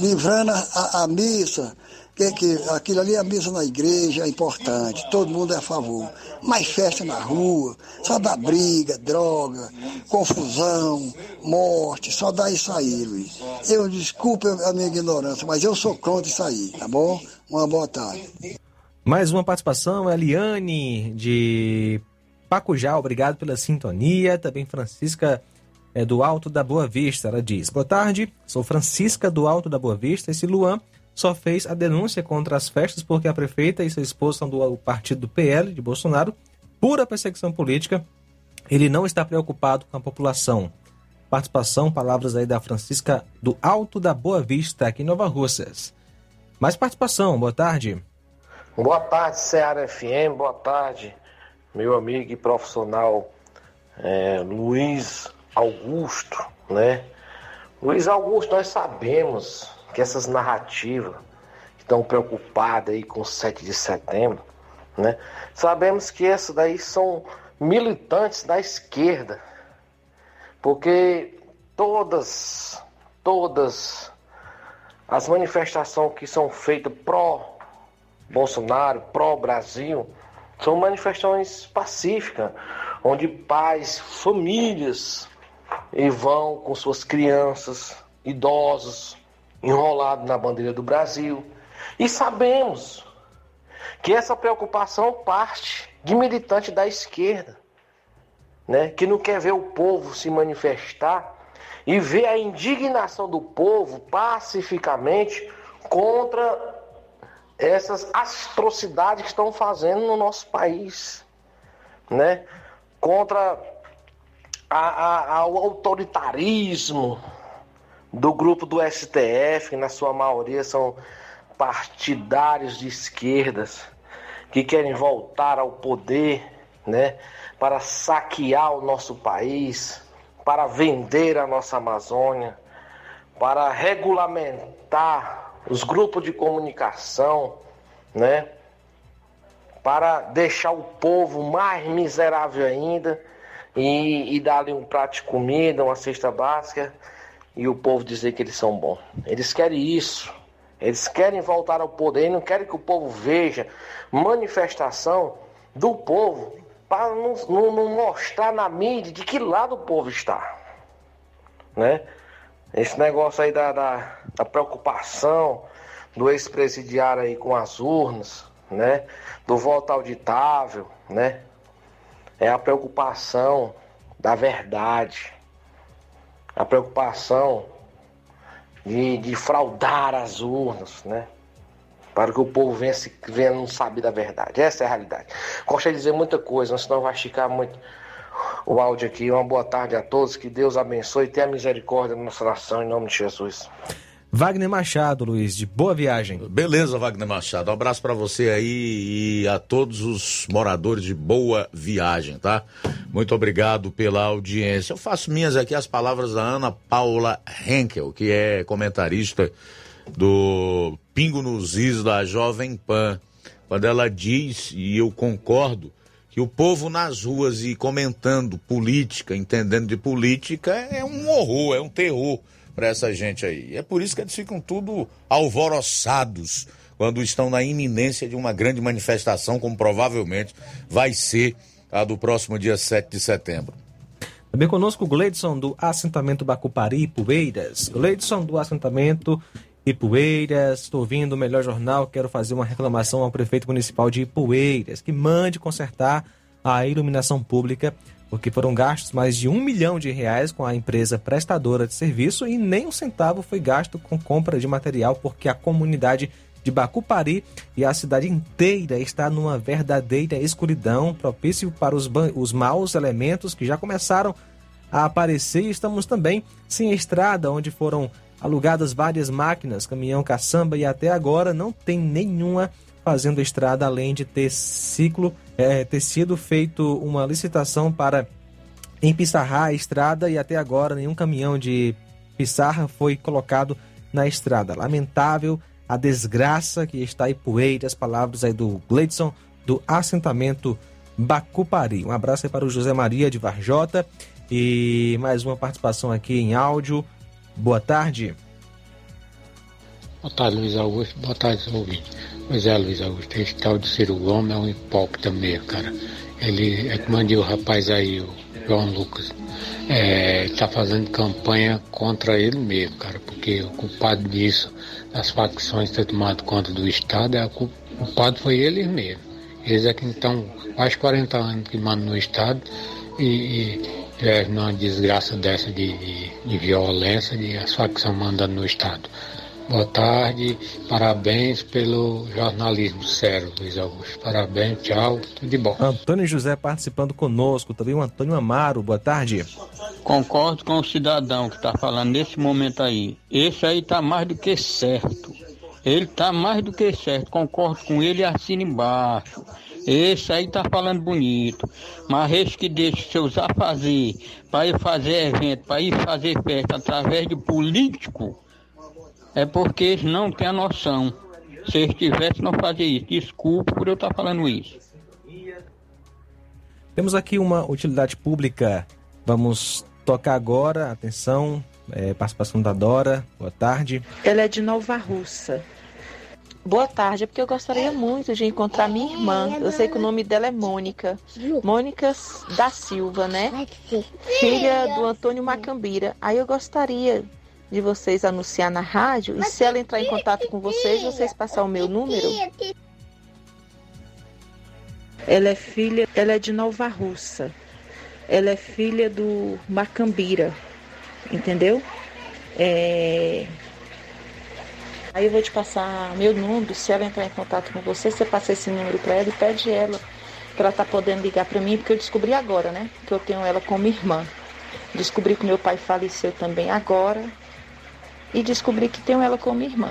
livrando a, a missa, que, que aquilo ali, a missa na igreja é importante, todo mundo é a favor. Mas festa na rua, só dá briga, droga, confusão, morte, só dá isso aí, Luiz. Eu desculpe a minha ignorância, mas eu sou contra isso aí, tá bom? Uma boa tarde. Mais uma participação, Eliane de Pacujá, obrigado pela sintonia. Também Francisca é, do Alto da Boa Vista, ela diz: Boa tarde, sou Francisca do Alto da Boa Vista. Esse Luan só fez a denúncia contra as festas porque a prefeita e seu esposo são do partido do PL de Bolsonaro, pura perseguição política. Ele não está preocupado com a população. Participação, palavras aí da Francisca do Alto da Boa Vista, aqui em Nova Russas. Mais participação, boa tarde. Boa tarde, Ceará FM, boa tarde, meu amigo e profissional é, Luiz Augusto, né? Luiz Augusto, nós sabemos que essas narrativas que estão preocupadas aí com o 7 de setembro, né? Sabemos que essas daí são militantes da esquerda, porque todas, todas as manifestações que são feitas pró Bolsonaro, pró-Brasil, são manifestações pacíficas, onde pais, famílias e vão com suas crianças, idosos, enrolados na bandeira do Brasil. E sabemos que essa preocupação parte de militante da esquerda, né, que não quer ver o povo se manifestar e ver a indignação do povo pacificamente contra essas atrocidades que estão fazendo no nosso país, né? Contra a, a, autoritarismo do grupo do STF, que na sua maioria são partidários de esquerdas, que querem voltar ao poder, né? Para saquear o nosso país, para vender a nossa Amazônia, para regulamentar os grupos de comunicação, né? Para deixar o povo mais miserável ainda e, e dar-lhe um prato de comida, uma cesta básica e o povo dizer que eles são bons. Eles querem isso. Eles querem voltar ao poder e não querem que o povo veja manifestação do povo para não, não, não mostrar na mídia de que lado o povo está. Né? Esse negócio aí da, da, da preocupação do ex-presidiário aí com as urnas, né? Do voto auditável, né? É a preocupação da verdade. A preocupação de, de fraudar as urnas, né? Para que o povo venha, se, venha não saber da verdade. Essa é a realidade. Gostaria de dizer muita coisa, senão vai esticar muito o áudio aqui. Uma boa tarde a todos, que Deus abençoe e tenha misericórdia da nossa nação, em nome de Jesus. Wagner Machado, Luiz, de boa viagem. Beleza, Wagner Machado. Um abraço para você aí e a todos os moradores de boa viagem, tá? Muito obrigado pela audiência. Eu faço minhas aqui as palavras da Ana Paula Henkel, que é comentarista do Pingo nos Is da Jovem Pan, quando ela diz, e eu concordo, que o povo nas ruas e comentando política, entendendo de política, é um horror, é um terror para essa gente aí. É por isso que eles ficam tudo alvoroçados quando estão na iminência de uma grande manifestação, como provavelmente vai ser a do próximo dia 7 de setembro. Também conosco o Gleidson do assentamento Bacupari, Poeiras. Gleidson do assentamento Ipueiras, estou ouvindo o melhor jornal, quero fazer uma reclamação ao prefeito municipal de Ipueiras, que mande consertar a iluminação pública porque foram gastos mais de um milhão de reais com a empresa prestadora de serviço e nem um centavo foi gasto com compra de material, porque a comunidade de Bacupari e a cidade inteira está numa verdadeira escuridão, propício para os, os maus elementos que já começaram a aparecer. Estamos também sem estrada, onde foram alugadas várias máquinas, caminhão, caçamba e até agora não tem nenhuma fazendo estrada, além de ter ciclo, é, ter sido feito uma licitação para empissarrar a estrada e até agora nenhum caminhão de pissarra foi colocado na estrada. Lamentável a desgraça que está aí poeira, as palavras aí do Gleidson, do assentamento Bacupari. Um abraço aí para o José Maria de Varjota e mais uma participação aqui em áudio. Boa tarde. Boa tarde, Luiz Augusto. Boa tarde, ouvinte. Pois é, Luiz Augusto, esse tal de Ciro Gomes é um hipócrita mesmo, cara. Ele é como o rapaz aí, o João Lucas. É, tá fazendo campanha contra ele mesmo, cara, porque o culpado disso as facções ter tomado conta do Estado, é, o culpado foi eles mesmo. Eles é que estão quase 40 anos que mandam no Estado e, e é numa desgraça dessa de, de, de violência, de as facções mandando no Estado. Boa tarde, parabéns pelo jornalismo sério, Luiz Augusto. Parabéns, tchau, tudo de bom. Antônio José participando conosco, também o Antônio Amaro, boa tarde. Concordo com o cidadão que está falando nesse momento aí. Esse aí está mais do que certo. Ele está mais do que certo, concordo com ele e assino embaixo. Esse aí tá falando bonito. Mas esse que deixa seus afazer para ir fazer evento, para ir fazer festa através de político, é porque eles não têm a noção. Se eles tivessem, não fazia isso. Desculpe por eu estar falando isso. Temos aqui uma utilidade pública. Vamos tocar agora. Atenção, é, participação da Dora. Boa tarde. Ela é de Nova Russa. Boa tarde, é porque eu gostaria muito de encontrar minha irmã. Eu sei que o nome dela é Mônica. Mônica da Silva, né? Filha do Antônio Macambira. Aí eu gostaria de vocês anunciar na rádio e se ela entrar em contato com vocês, vocês passar o meu número. Ela é filha, ela é de Nova Russa. Ela é filha do Macambira, entendeu? É... Aí eu vou te passar meu número, se ela entrar em contato com você, você passa esse número para ela e pede ela que ela tá podendo ligar para mim, porque eu descobri agora, né? Que eu tenho ela como irmã. Descobri que meu pai faleceu também agora e descobri que tenho ela como irmã.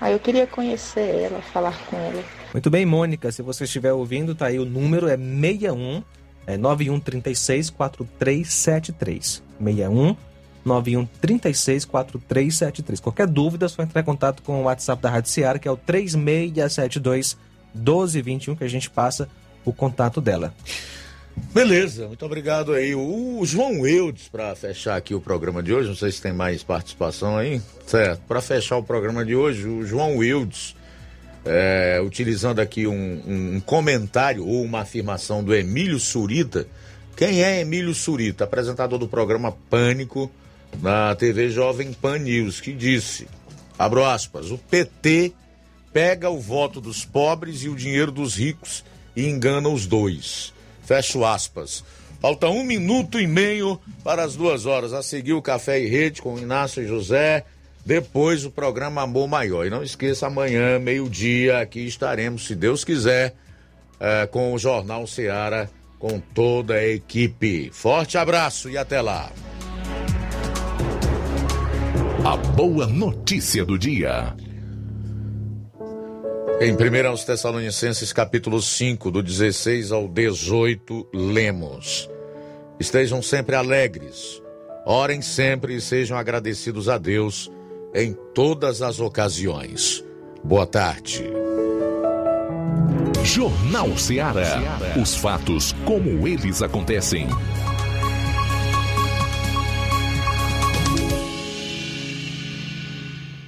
Aí eu queria conhecer ela, falar com ela. Muito bem, Mônica, se você estiver ouvindo, tá aí o número é 61 é 9136 4373. 61 9136 4373. Qualquer dúvida, é só entrar em contato com o WhatsApp da Rádio Seara, que é o 3672 1221, que a gente passa o contato dela. Beleza, muito obrigado aí. O João Eudes, para fechar aqui o programa de hoje, não sei se tem mais participação aí. Certo, para fechar o programa de hoje, o João Eudes, é, utilizando aqui um, um, comentário ou uma afirmação do Emílio Surita. Quem é Emílio Surita? Apresentador do programa Pânico na TV Jovem Pan News, que disse, abro aspas, o PT pega o voto dos pobres e o dinheiro dos ricos e engana os dois. Fecho aspas. Falta um minuto e meio para as duas horas. A seguir o Café e Rede com Inácio José. Depois o programa Amor Maior. E não esqueça, amanhã, meio-dia, aqui estaremos, se Deus quiser, é, com o Jornal Seara, com toda a equipe. Forte abraço e até lá. A boa notícia do dia. Em 1 aos Tessalonicenses, capítulo 5, do 16 ao 18, lemos: Estejam sempre alegres, orem sempre e sejam agradecidos a Deus em todas as ocasiões. Boa tarde. Jornal Ceará. Os fatos como eles acontecem.